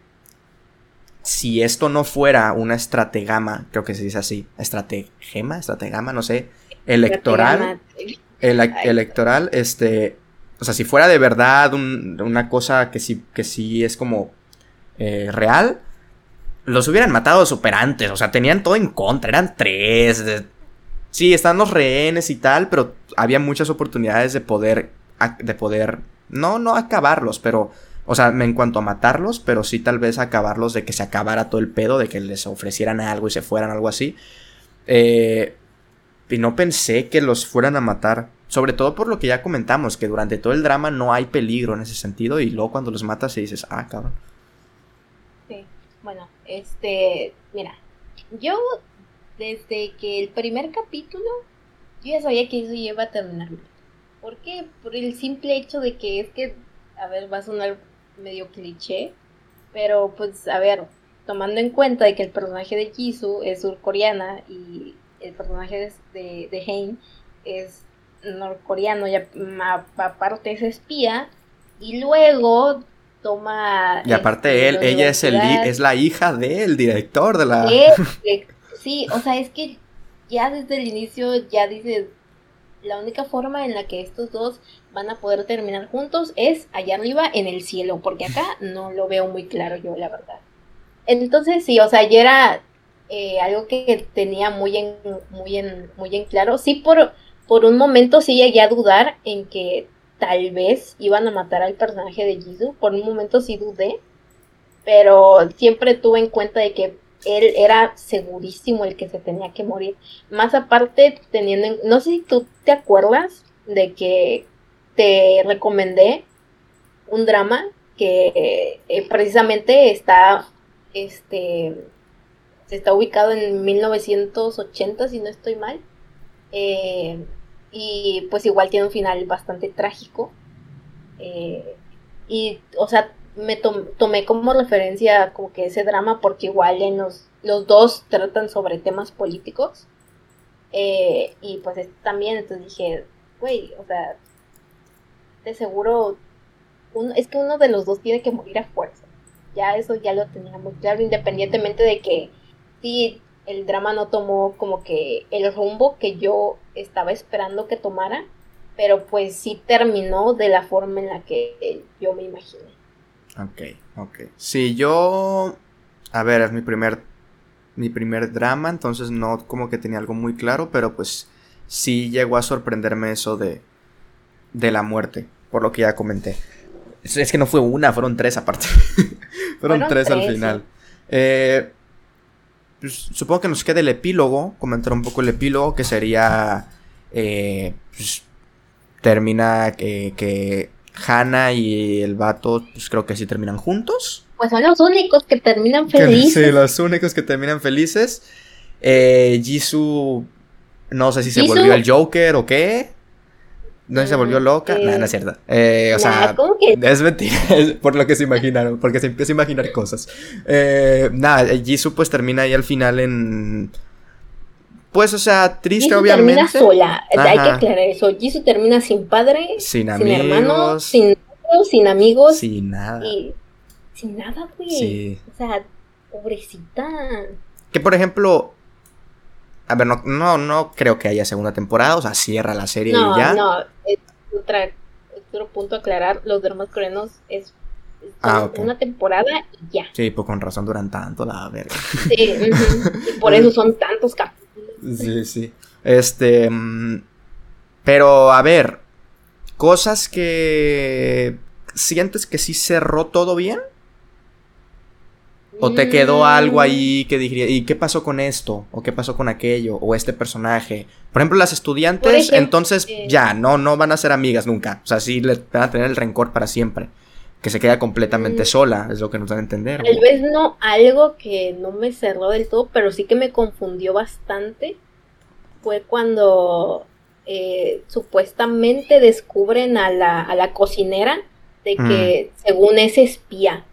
si esto no fuera una estrategama, creo que se dice así, estrategema, estrategama, no sé, electoral, electoral, este, o sea, si fuera de verdad una cosa que sí, que sí es como eh, real, los hubieran matado super antes. O sea, tenían todo en contra. Eran tres. Sí, están los rehenes y tal, pero había muchas oportunidades de poder. De poder. No, no acabarlos, pero. O sea, en cuanto a matarlos, pero sí tal vez acabarlos de que se acabara todo el pedo, de que les ofrecieran algo y se fueran, algo así. Eh, y no pensé que los fueran a matar. Sobre todo por lo que ya comentamos, que durante todo el drama no hay peligro en ese sentido. Y luego cuando los matas se dices, ah, cabrón. Bueno, este, mira, yo desde que el primer capítulo, yo ya sabía que eso iba a terminar ¿Por qué? Por el simple hecho de que es que, a ver, va a sonar medio cliché, pero pues, a ver, tomando en cuenta de que el personaje de Jisoo es surcoreana y el personaje de, de Hein es norcoreano y aparte es espía y luego toma... Y aparte él, ella es, el, es la hija del director de la... sí, o sea, es que ya desde el inicio ya dices, la única forma en la que estos dos van a poder terminar juntos es allá arriba en el cielo, porque acá [LAUGHS] no lo veo muy claro yo, la verdad. Entonces sí, o sea, ya era eh, algo que tenía muy en, muy en, muy en claro. Sí, por, por un momento sí llegué a dudar en que tal vez iban a matar al personaje de Jisoo. Por un momento sí dudé. Pero siempre tuve en cuenta de que él era segurísimo el que se tenía que morir. Más aparte, teniendo en, no sé si tú te acuerdas de que te recomendé un drama que eh, precisamente está este está ubicado en 1980 si no estoy mal eh, y pues igual tiene un final bastante trágico eh, y o sea me tomé como referencia como que ese drama porque igual en los, los dos tratan sobre temas políticos. Eh, y pues también, entonces dije, güey, o sea, de seguro, uno, es que uno de los dos tiene que morir a fuerza. Ya eso ya lo tenía muy claro, independientemente de que sí, el drama no tomó como que el rumbo que yo estaba esperando que tomara, pero pues sí terminó de la forma en la que yo me imaginé. Ok, ok. Sí, yo... A ver, es mi primer... Mi primer drama, entonces no como que tenía algo muy claro, pero pues sí llegó a sorprenderme eso de... De la muerte, por lo que ya comenté. Es, que no fue una, fueron tres aparte. [LAUGHS] fueron, tres, al final. Eh, pues, supongo que nos queda el epílogo, comentar un poco el epílogo, que sería... Eh, pues, termina que Hannah y el vato, pues creo que sí terminan juntos. Pues son los únicos que terminan felices. sí, los únicos que terminan felices. Eh, Jisoo, no sé si se volvió el Joker o qué. No se volvió loca. Eh, no, es cierto. Eh, o sea, es mentira. [LAUGHS] por lo que se imaginaron. Porque se empieza a imaginar cosas. Eh, nada, Jisoo pues termina ahí al final en pues, o sea, triste, obviamente. termina sola. Hay que aclarar eso. Jisoo termina sin padre, sin, hermanos, sin sin amigos. Sin nada. Y sin nada, güey. Sí. O sea, pobrecita. Que por ejemplo. A ver, no, no, no creo que haya segunda temporada. O sea, cierra la serie y ya. No, es otra, otro punto a aclarar. Los dramas coreanos es Ah, una temporada y ya. Sí, pues con razón duran tanto, la verga. Sí, y por eso son tantos capítulos. Sí, sí. Este. Mm, pero, a ver. Cosas que. ¿Sientes que sí cerró todo bien? ¿O te quedó mm. algo ahí que diría, ¿y qué pasó con esto? ¿O qué pasó con aquello? ¿O este personaje? Por ejemplo, las estudiantes, entonces eh, ya, no, no van a ser amigas nunca. O sea, sí le van a tener el rencor para siempre. Que se queda completamente mm. sola, es lo que nos dan a entender. Tal vez no algo que no me cerró del todo, pero sí que me confundió bastante fue cuando eh, supuestamente descubren a la, a la cocinera de que mm. según es espía.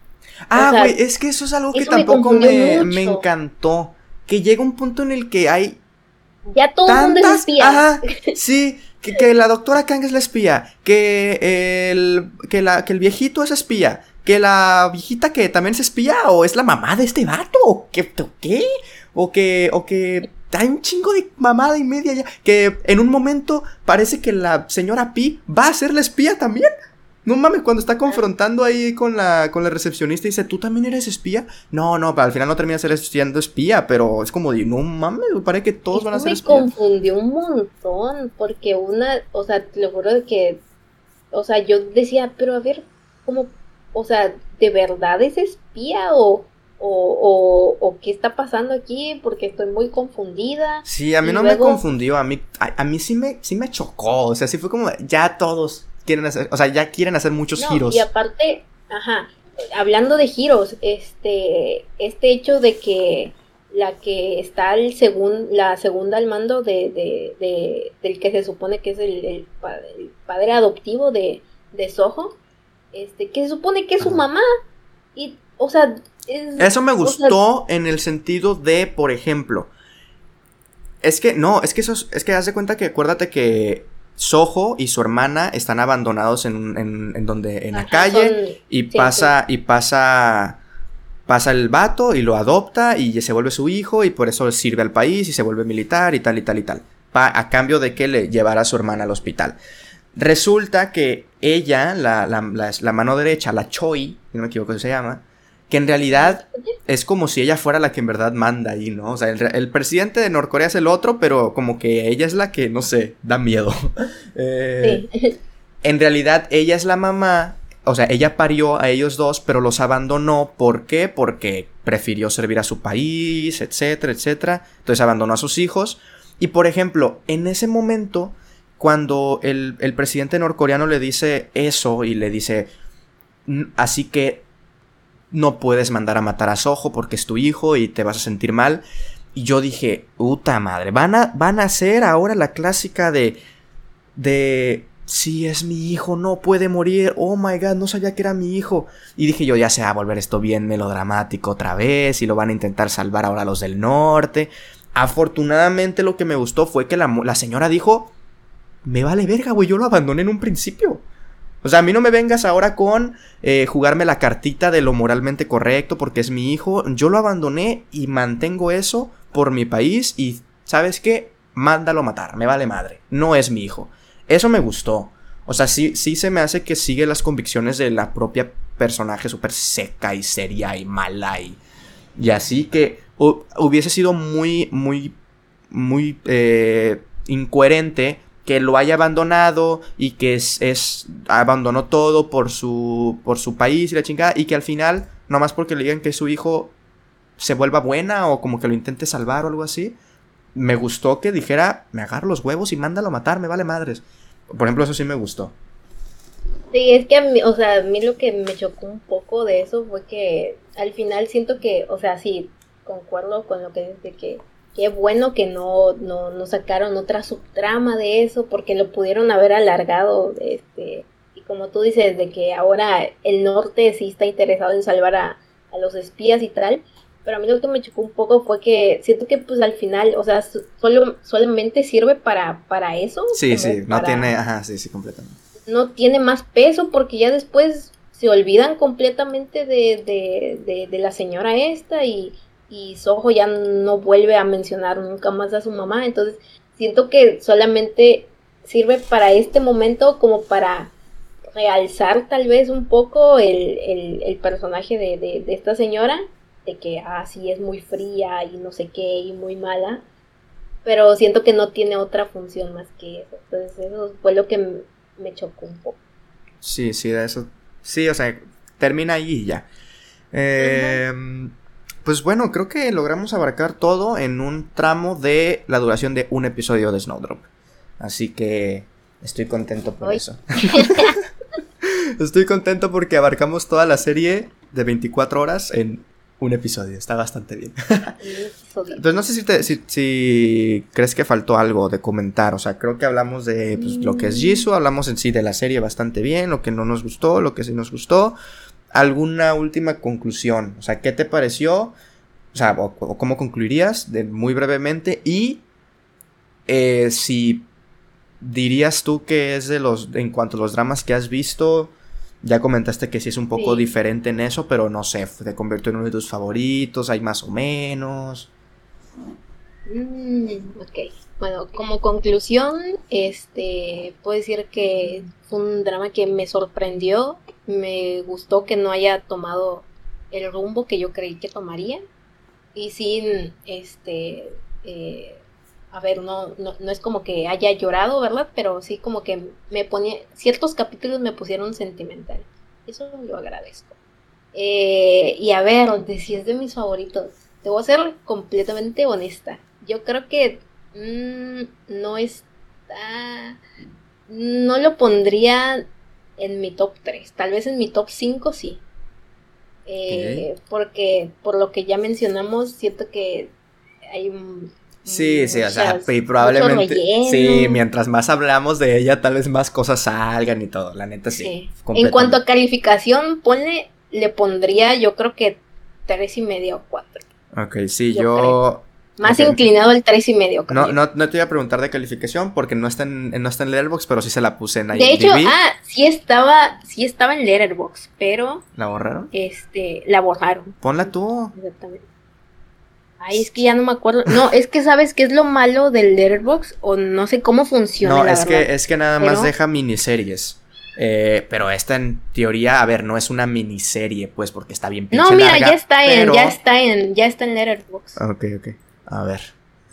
Ah, güey, es que eso es algo que tampoco me, me, encantó. Que llega un punto en el que hay. Ya todo el mundo es espía. Ajá, [LAUGHS] sí, que, que, la doctora Kang es la espía. Que el, que, la, que el viejito es espía. Que la viejita que también es espía. O es la mamá de este vato. ¿Qué? ¿Qué? O que. O que hay un chingo de mamada y media ya. Que en un momento parece que la señora Pi va a ser la espía también. No mames, cuando está confrontando ahí con la, con la recepcionista y dice, ¿tú también eres espía? No, no, al final no termina siendo espía, pero es como de, no mames, parece que todos van a ser espías. Me confundió un montón, porque una, o sea, te lo juro que, o sea, yo decía, pero a ver, ¿cómo, o sea, ¿de verdad es espía o, o, o, qué está pasando aquí porque estoy muy confundida. Sí, a mí no me confundió, a mí, a, mí sí me, sí me chocó, o sea, sí fue como, ya todos quieren hacer, o sea, ya quieren hacer muchos giros. Y aparte, ajá, hablando de giros, este, este hecho de que la que está el segun, la segunda al mando de, de, del que se supone que es el, padre, adoptivo de, de Soho, este, que se supone que es su mamá, y, o sea, eso me gustó en el sentido de, por ejemplo, Es que, no, es que eso es, que haz de cuenta que acuérdate que Soho y su hermana están abandonados en, en, donde, en la calle y pasa, y pasa, pasa el vato y lo adopta y se vuelve su hijo y por eso sirve al país y se vuelve militar y tal y tal y tal. a cambio de que le llevara a su hermana al hospital. Resulta que ella, la, la, la, mano derecha, la Choi, no me equivoco se llama, que en realidad es como si ella fuera la que en verdad manda ahí, ¿no? O sea, el, presidente de Norcorea es el otro, pero como que ella es la que, no sé, da miedo. [LAUGHS] Eh, sí. En realidad ella es la mamá, o sea, ella parió a ellos dos, pero los abandonó. ¿Por qué? Porque prefirió servir a su país, etcétera, etcétera. Entonces abandonó a sus hijos. Y por ejemplo, en ese momento, cuando el, el presidente norcoreano le dice eso y le dice, así que no puedes mandar a matar a Soho porque es tu hijo y te vas a sentir mal. Y yo dije, puta madre, van a, van a hacer ahora la clásica de, de, si es mi hijo, no puede morir, oh my god, no sabía que era mi hijo. Y dije yo, ya se va a volver esto bien melodramático otra vez y lo van a intentar salvar ahora los del norte. Afortunadamente lo que me gustó fue que la, la señora dijo, me vale verga, güey, yo lo abandoné en un principio. O sea, a mí no me vengas ahora con eh, jugarme la cartita de lo moralmente correcto porque es mi hijo. Yo lo abandoné y mantengo eso por mi país y, ¿sabes qué? Mándalo matar, me vale madre. No es mi hijo. Eso me gustó. O sea, sí, sí se me hace que sigue las convicciones de la propia personaje súper seca y seria y mala y, y así que hubiese sido muy, muy, muy eh, incoherente que lo haya abandonado y que es, es, abandonó todo por su por su país y la chingada y que al final nomás porque le digan que su hijo se vuelva buena o como que lo intente salvar o algo así me gustó que dijera me agarro los huevos y mándalo a matar me vale madres por ejemplo eso sí me gustó. Sí es que a mí o sea a mí lo que me chocó un poco de eso fue que al final siento que o sea sí concuerdo con lo que dice que qué bueno que no, no, sacaron otra subtrama de eso, porque lo pudieron haber alargado, este, y como tú dices, de que ahora el norte sí está interesado en salvar a, los espías y tal, pero a mí lo que me chocó un poco fue que siento que pues al final, o sea, solo, solamente sirve para, para eso. Sí, sí, no tiene, ajá, sí, sí, completamente. No tiene más peso porque ya después se olvidan completamente de, de, de, de la señora esta y y Soho ya no vuelve a mencionar nunca más a su mamá. Entonces siento que solamente sirve para este momento como para realzar tal vez un poco el, personaje de, esta señora, de que así ah, es muy fría y no sé qué y muy mala, pero siento que no tiene otra función más que eso. Entonces eso fue lo que me chocó un poco. Sí, sí, de eso. Sí, o sea, termina ahí y ya. Eh, pues bueno, creo que logramos abarcar todo en un tramo de la duración de un episodio de Snowdrop. Así que estoy contento por eso. [LAUGHS] estoy contento porque abarcamos toda la serie de 24 horas en un episodio. Está bastante bien. Entonces no sé si, si, crees que faltó algo de comentar. O sea, creo que hablamos de pues, lo que es mm. Jisoo, hablamos en sí de la serie bastante bien, lo que no nos gustó, lo que sí nos gustó alguna última conclusión. O sea, ¿qué te pareció? O sea, o, cómo concluirías de, muy brevemente. Y eh, si dirías tú que es de los, en cuanto a los dramas que has visto, ya comentaste que sí es un poco diferente en eso, pero no sé, te convirtió en uno de tus favoritos, hay más o menos. Mm, ok. Bueno, como conclusión, este, puedo decir que fue un drama que me sorprendió, me gustó que no haya tomado el rumbo que yo creí que tomaría y sin, este, eh, a ver, no, no, no, es como que haya llorado, ¿verdad? Pero sí como que me ponía, ciertos capítulos me pusieron sentimental, eso lo agradezco. Eh, y a ver, de si es de mis favoritos, te voy a ser completamente honesta. Yo creo que Mm, no está. No lo pondría en mi top 3. Tal vez en mi top 5 sí. Eh, porque por lo que ya mencionamos, siento que hay un. Sí, sí, o sea, y probablemente. Sí, mientras más hablamos de ella, tal vez más cosas salgan y todo. La neta sí. En cuanto a calificación, ponle, le pondría yo creo que tres y media o cuatro. Ok, sí, yo Más inclinado al tres y medio. No, no, no te iba a preguntar de calificación porque no está en, no está en Letterboxd, pero sí se la puse en IMDb. De hecho, ah, sí estaba, sí estaba en Letterboxd, pero ¿La borraron? este, la borraron. Ponla tú. Exactamente. Ay, es que ya no me acuerdo. No, es que sabes qué es lo malo del Letterboxd o no sé cómo funciona. No, la es verdad. que, es que nada más deja miniseries. Eh, pero esta en teoría, a ver, no es una miniserie, pues, porque está bien pinche No, mira, larga, ya está en, ya está en, ya está en Letterboxd. Ok, ok. A ver.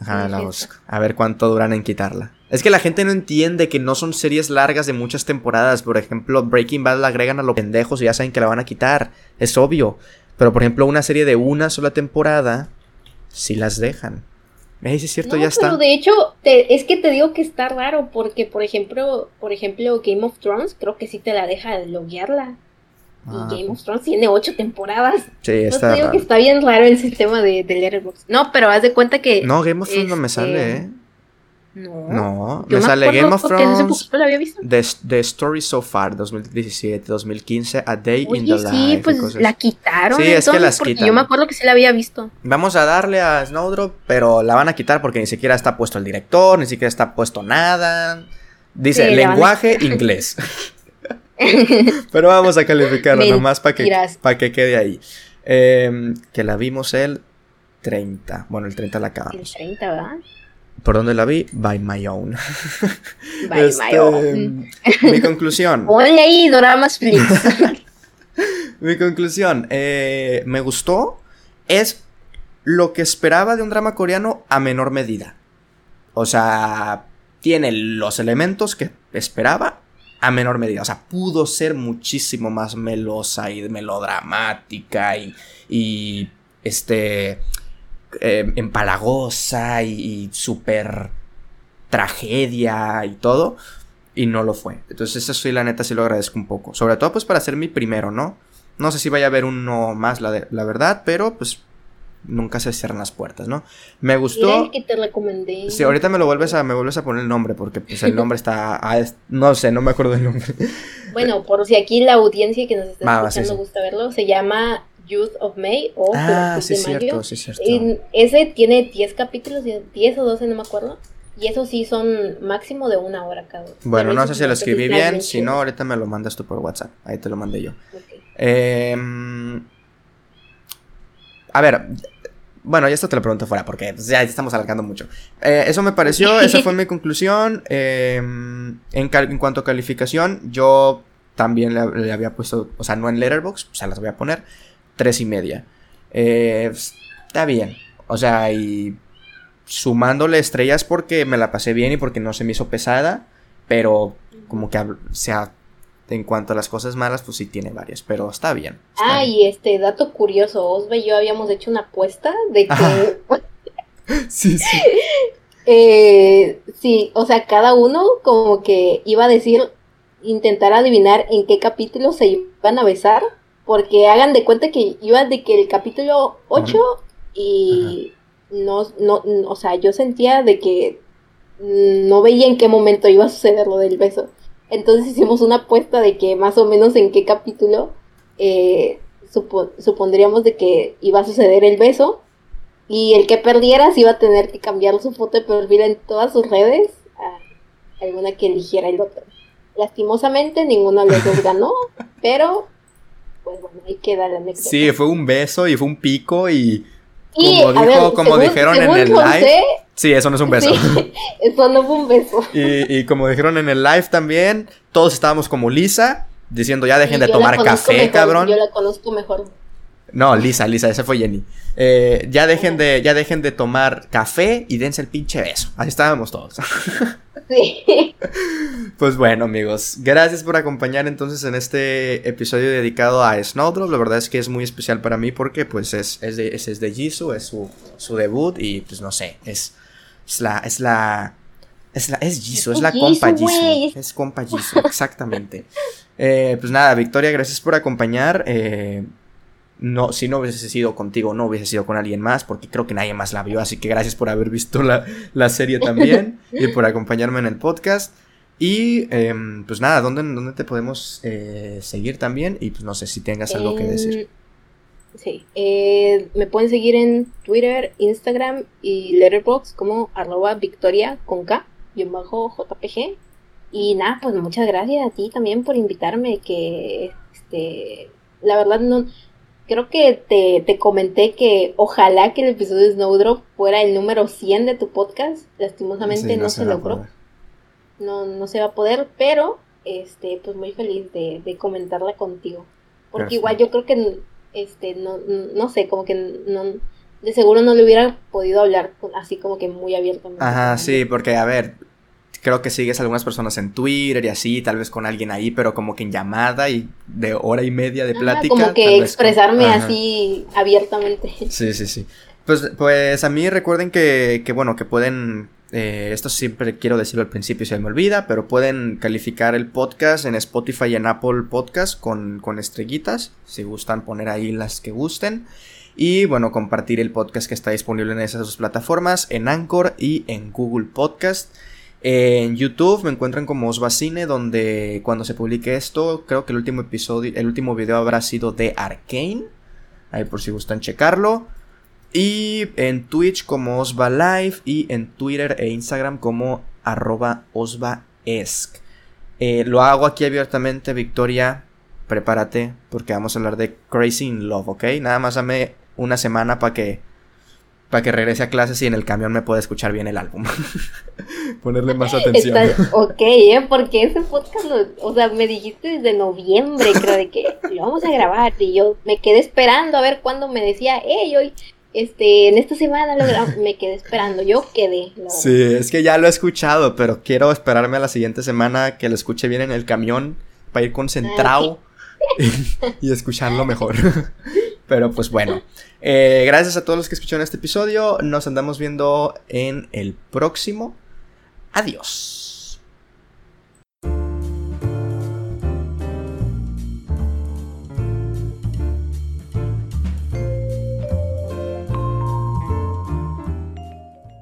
Déjame Sí, la sí busco. A ver cuánto duran en quitarla. Es que la gente no entiende que no son series largas de muchas temporadas. Por ejemplo, Breaking Bad la agregan a los pendejos y ya saben que la van a quitar. Es obvio. Pero por ejemplo, una serie de una sola temporada, sí las dejan. Eh, sí es cierto, No, ya está. pero de hecho, te- es que te digo que está raro porque, por ejemplo, por ejemplo, Game of Thrones creo que sí te la deja loguearla. Ah, y Game of Thrones tiene ocho temporadas. sí, está te digo que está bien raro el sistema de, de Letterboxd. No, pero haz de cuenta que... No, Game of Thrones no me este, sale, ¿eh? No. No, Yo me sale Game of Thrones. había visto. The, The Story So Far, 2017, 2015, A Day in the Life. sí, pues la quitaron. Sí, es que las quitan. Yo me acuerdo que sí la había visto. Vamos a darle a Snowdrop, pero la van a quitar porque ni siquiera está puesto el director, ni siquiera está puesto nada. Dice Sí, lenguaje inglés. [LAUGHS] [LAUGHS] pero vamos a calificarla nomás para que, pa' que quede ahí. Eh, que la vimos el 30. Bueno, el 30 la El acabamos. 30, ¿verdad? ¿Por dónde la vi? By my own. [LAUGHS] By Este, my own. mi conclusión. [LAUGHS] Ponle ahí Doramas Flix. Mi conclusión, eh, me gustó. Es lo que esperaba de un drama coreano a menor medida. O sea, tiene los elementos que esperaba a menor medida. O sea, pudo ser muchísimo más melosa y melodramática y, y este, eh, empalagosa y, y súper tragedia y todo. Y no lo fue. Entonces eso sí, la neta, sí lo agradezco un poco. Sobre todo pues para ser mi primero, ¿no? No sé si vaya a haber uno más, la, la verdad, pero pues nunca se cierran las puertas, ¿no? Me gustó... el que te recomendé. Sí, ahorita me lo vuelves a, me vuelves a poner el nombre, porque pues el nombre está... ah, es- no sé, no me acuerdo del nombre. [LAUGHS] Bueno, por si aquí la audiencia que nos está va, sí, escuchando sí. gusta verlo, se llama Youth of May o ah, sí de Mayo. cierto, sí es cierto. Ese tiene 10 capítulos, 10 o 12, no me acuerdo. Y esos sí son máximo de una hora cada uno. Bueno, no sé si lo sí escribí bien, si no, ahorita me lo mandas tú por WhatsApp. Ahí te lo mandé yo. Ok. Em, a ver, bueno, y esto te lo pregunto fuera porque pues, ya estamos alargando mucho. Eh, eso me pareció, [LAUGHS] esa fue mi conclusión. Em, en, cuanto a calificación, yo también le, le había puesto, o sea, no en Letterboxd, o sea, las voy a poner tres y media. Eh, está bien, o sea, y sumándole estrellas porque me la pasé bien y porque no se me hizo pesada, pero como que, o sea, en cuanto a las cosas malas, pues sí tiene varias, pero está bien. está Ah, bien. y este dato curioso, Osva y yo habíamos hecho una apuesta de que. [LAUGHS] Sí, sí. [LAUGHS] eh, sí, o sea, cada uno como que iba a decir, intentar adivinar en qué capítulo se iban a besar, porque hagan de cuenta que iba de que el capítulo 8 y no, no, o sea, yo sentía de que no veía en qué momento iba a suceder lo del beso. Entonces hicimos una apuesta de que más o menos en qué capítulo eh, supo- supondríamos de que iba a suceder el beso y el que perdiera se iba a tener que cambiar su foto de perfil en todas sus redes a alguna que eligiera el otro. Lastimosamente ninguno de los dos [LAUGHS] ganó, pero pues bueno, ahí queda la anécdota. Sí, fue un beso y fue un pico y... Y, como a dijo- ver, como según- dijeron en el José, live, Sí, eso no es un beso. sí, [LAUGHS] eso no fue un beso. Y, y como dijeron en el live también, todos estábamos como Lisa, diciendo ya dejen Y de tomar café, mejor, cabrón. Yo la conozco mejor. No, Lisa, Lisa, esa fue Jenny. Eh, ya dejen de, ya dejen de tomar café y dense el pinche beso. Así estábamos todos. [LAUGHS] Sí. [LAUGHS] Pues bueno, amigos, gracias por acompañar entonces en este episodio dedicado a Snowdrop. La verdad es que es muy especial para mí porque pues es, es de, es, es de Jisoo, es su, su debut y pues no sé, es, es la, es la, es la, es Jisoo, es la Jisoo, compa. Jisoo, es compa Jisoo, exactamente. Eh, pues nada, Victoria, gracias por acompañar. eh, no, si no hubiese sido contigo, no hubiese sido con alguien más, porque creo que nadie más la vio, así que gracias por haber visto la, la serie también y por acompañarme en el podcast. Y em, pues nada, ¿dónde, dónde te podemos eh, seguir también? Y pues no sé si tengas algo que decir. Sí. Eh, me pueden seguir en Twitter, Instagram y Letterboxd como arroba victoria con K, bien bajo JPG. Y nada, pues muchas gracias a ti también por invitarme, que este, la verdad no, creo que te, te, comenté que ojalá que el episodio de Snowdrop fuera el número 100 de tu podcast. Lastimosamente no, se, logró. No, no se va a poder, pero este, pues muy feliz de, de comentarla contigo. Porque igual yo creo que este, no, no sé, como que no, de seguro no le hubiera podido hablar así como que muy abiertamente. Ajá, sí, porque a ver, creo que sigues a algunas personas en Twitter y así, tal vez con alguien ahí, pero como que en llamada y de hora y media de plática. como que expresarme así abiertamente. [LAUGHS] Sí, sí, sí. Pues, pues a mí recuerden que, que bueno, que pueden eh, esto siempre quiero decirlo al principio, se me olvida, pero pueden calificar el podcast en Spotify y en Apple Podcast con, con estrellitas, si gustan poner ahí las que gusten. Y bueno, compartir el podcast que está disponible en esas dos plataformas, en Anchor y en Google Podcast. En YouTube me encuentran como Osbacine, donde cuando se publique esto, creo que el último episodio, el último video habrá sido de Arkane. Ahí por si gustan checarlo. Y en Twitch como Osva Live y en Twitter e Instagram como arroba osvaesc. Eh, lo hago aquí abiertamente, Victoria. Prepárate porque vamos a hablar de Crazy in Love, ¿ok? Nada más dame una semana para que para que regrese a clases y en el camión me pueda escuchar bien el álbum. [LAUGHS] Ponerle más atención. ok, ¿eh? Porque ese podcast, o sea, me dijiste desde noviembre, creo, de que lo vamos a grabar. Y yo me quedé esperando a ver cuándo me decía, hey, hoy este, en esta semana me quedé esperando, yo quedé. Sí, es que ya lo he escuchado, pero quiero esperarme a la siguiente semana que lo escuche bien en el camión para ir concentrado ah, [LAUGHS] y, escucharlo mejor. [LAUGHS] pero pues bueno, eh, gracias a todos los que escucharon este episodio, nos andamos viendo en el próximo. Adiós.